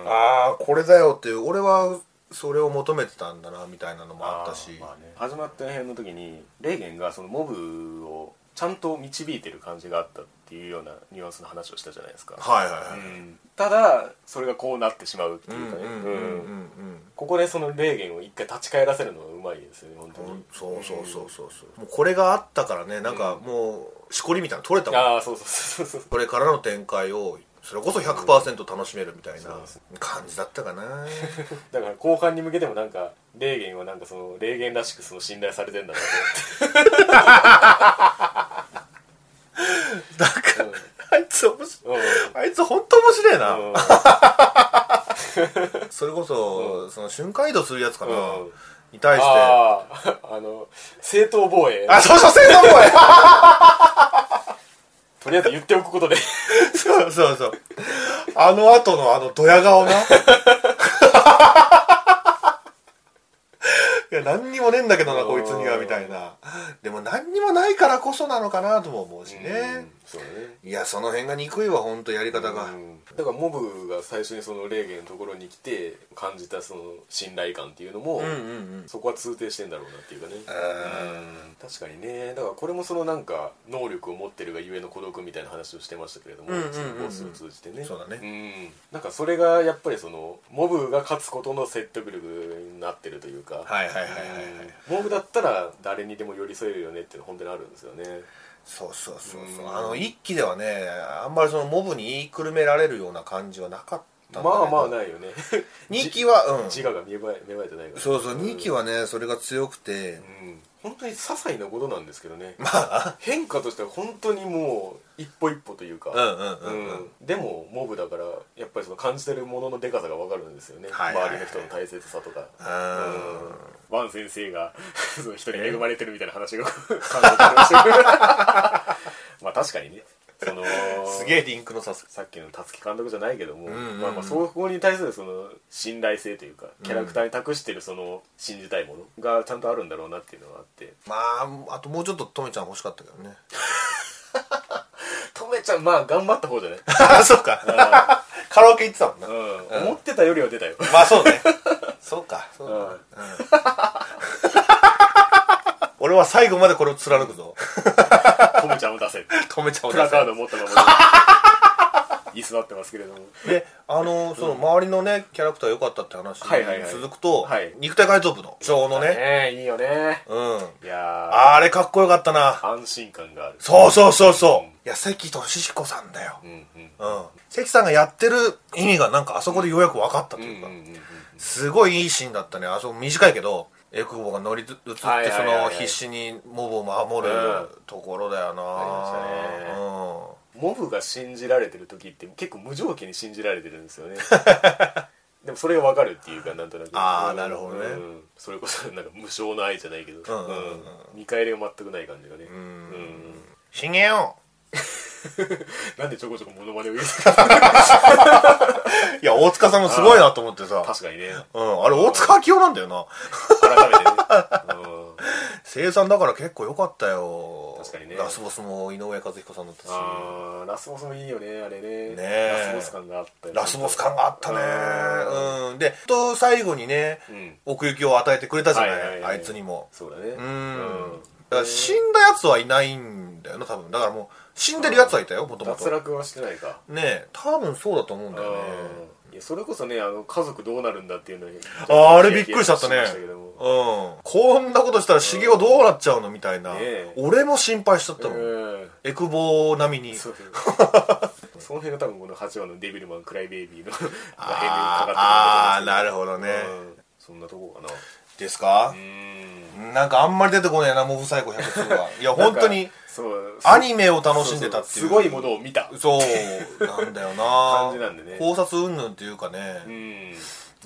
ああこれだよっていう。俺はそれを求めてたんだなみたいなのもあったし。ーまあね、始まった編の時にレーゲンがそのモブをちゃんと導いてる感じがあったっていうようなニュアンスの話をしたじゃないですか、はいはいはい、うん。ただそれがこうなってしまうっていうかね。うんうんうんうん。ここでそのレーゲンを一回立ち返らせるのがうまいですよね本当に、うんそうそうそうそうそう。もうこれがあったからねなんかもうしこりみたいなの取れたもん。ああそうそうそうそう。これからの展開をそれこそ100%楽しめるみたいな感じだったかな。[LAUGHS] だから後半に向けてもなんかレーゲンはなんかそのレーゲンらしくその信頼されてんだなとなんか思って、[LAUGHS] あいつ面白い。うん。うんあいつ本当面白いな、うん。[LAUGHS] それこそ、その瞬間移動するやつかな、うん。に対して。あの正当防衛。あそうそう正当防衛とりあえず言っておくことで。[LAUGHS] そうそうそう。あの後のあのドヤ顔な [LAUGHS] いや何にもねえんだけどなうんこいつにはみたいな。でも何にもないからこそなのかなとも思うしね、うんそうね。いやその辺が憎いわ本当やり方が、うん。だからモブが最初にそのレーゲンのところに来て感じたその信頼感っていうのも、うんうんうん。そこは通底してんだろうなっていうかね。確かにね。だからこれもそのなんか能力を持ってるがゆえの孤独みたいな話をしてましたけれども、うんうんうんうん。そのボスを通じてね。そうだね。ん。なんかそれがやっぱりそのモブが勝つことの説得力になってるというか、はいはいはいはいはいうんモブだったら誰にでも寄り添えるよねっていうのは本当にあるんですよね。そうそうそうそう。うん。あの一期ではねあんまりそのモブに言いくるめられるような感じはなかったまあまあないよね。[LAUGHS] 2期はうん。自我が芽生え芽生えてないから。そうそう2期はねそれが強くて。うん。本当に些細なことなんですけどね。[LAUGHS] まあ。変化としては本当にもう一歩一歩というか、うんうんうんうん。うん。でもモブだからやっぱりその感じてるもののでかさが分かるんですよね、はいはいはい。周りの人の大切さとか。うん。うんワン先生が [LAUGHS] その人に恵まれてるみたいな話が考えてましたまあ確かにね。そのすげえリンクのさすさっきの辰木監督じゃないけども、んうんうん。まあ、まあそこに対するその信頼性というかキャラクターに託してるその信じたいものがちゃんとあるんだろうなっていうのがあって。まああともうちょっとトメちゃん欲しかったけどね [LAUGHS] とめちゃんまあ頑張った方じゃない、[LAUGHS] あそうか。カラオケ行ってたもんな。うん。思ってたよりは出たよ。まあそうね。そうか。そううん。か俺は最後までこれを貫くぞ。とめちゃんを出せ。トメちゃんをプラカー出ドを持ったまま。居座ってますけれども。せであのその周りのねキャラクター良かったって話はいはいはい。続くとはい。肉体改造部の長のね。ねいいよね。うん。いやあれかっこよかったな。ー安心感がある。そうそうそうそういや関俊彦さんだよ。うんうん。うん。関さんがやってる意味がなんかあそこでようやく分かったとうんいうか。うんうんうんすごいいいシーンだったね。あそこ短いけどエクボが乗り移ってその必死にモブを守るうんところだよな。ありましたね。うん。モブが信じられてる時って結構無条件に信じられてるんですよね。[LAUGHS] でもそれが分かるっていうかなんとなく。あーうんなるほどね。うん。それこそなんか無償の愛じゃないけど、うんうんうん。うん。見返りが全くない感じがね。ん。うん。しげよ [LAUGHS] なんでちょこちょこモノマネを入れていや大塚さんもすごいなと思ってさ。確かにね。うんあれ大塚明夫なんだよな。改めてね、うん。生産だから結構良かったよ。確かにね。ラスボスも井上和彦さんだったし。あーラスボスもいいよねあれね。ねえ。ラスボス感があったよラスボス感があったね。うん。うん。でと最後にねうん。奥行きを与えてくれたじゃない,、あいつにも。そうだね。ううん。だから死んだやつはいないんだよな多分。だからもう死んでるやつはいたよもともと脱落はしてないか。ねえ多分そうだと思うんだよね。うん。いやそれこそねあの家族どうなるんだっていうのにあーあれびっくりしちゃったね。うん。こんなことしたら茂雄どうなっちゃうのみたいな、ねえ。俺も心配しちゃったもん、うん。エクボ並みに。そうそう。[LAUGHS] その辺が多分この8話のデビルマンクライベイビーの [LAUGHS] あーなるほどね。うん。そんなとこかな。ですか？う、ん。なんかあんまり出てこないなモブサイコ102は。いや本当にそう。アニメを楽しんでたっていう。すごいものを見た。そうなんだよな。感じなんでね。考察云々っていうかうね、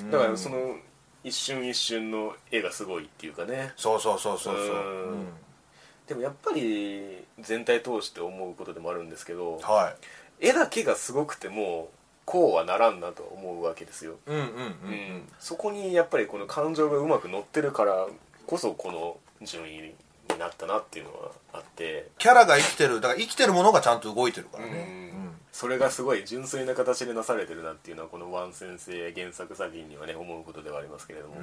ん。だからその一瞬一瞬の絵がすごいっていうかね。そうそうそうそうそう、うん。うん。でもやっぱり全体通して思うことでもあるんですけどはい。絵だけがすごくてもこうはならんなと思うわけですよ、うんうんうん、うん。そこにやっぱりこの感情がうまく乗ってるからこそこの順位になったなっていうのはあって。キャラが生きてるだから生きてるものがちゃんと動いてるからね、うん。それがすごい純粋な形でなされてるなっていうのはこのワン先生原作作品にはね思うことではありますけれども、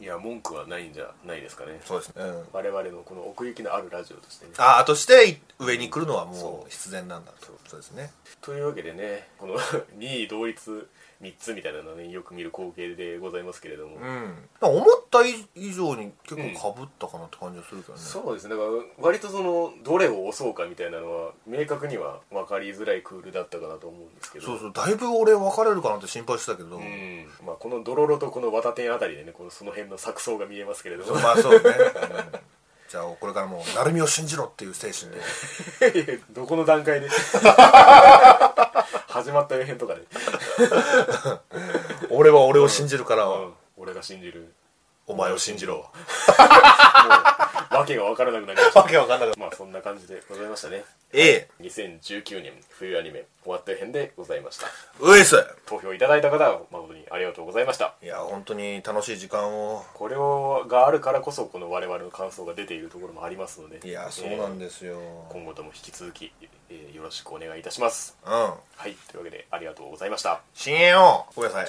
いや文句はないんじゃないですかね。そうですね、うん我々のこの奥行きのあるラジオとしてね。ああとして上に来るのはもそう。う必然なんだ。とそうですね。というわけでねこの [LAUGHS] 2位同率3つみたいなのはねよく見る光景でございますけれども、うん。思った以上に結構かぶったかなって感じがするけどね、そうですね。だから割とそのどれを押そうかみたいなのは明確には分かりづらいクールだったかなと思うんですけど。そうそう。だいぶ俺分かれるかなって心配してたけど、うん。まあ、このドロロとこの綿点あたりでねこのその辺の錯綜が見えますけれども。まあそうね、うん。じゃあこれからもう成海を信じろっていう精神で。[LAUGHS] どこの段階で？[LAUGHS] 始まった予編とかで、[LAUGHS] 俺は俺を信じるから、うん。俺が信じる。お前を信じろ [LAUGHS] もう訳が分からなくなりました。わけわかんなかった。まあそんな感じでございましたね。ええ。2019年冬アニメ終わった編でございました。ういっす。投票いただいた方は誠にありがとうございました。いや本当に楽しい時間を。これをがあるからこそこの我々の感想が出ているところもありますので。いやそうなんですよ、今後とも引き続き、えーよろしくお願いいたします。うん。はい。というわけでありがとうございました。深淵をごめんなさい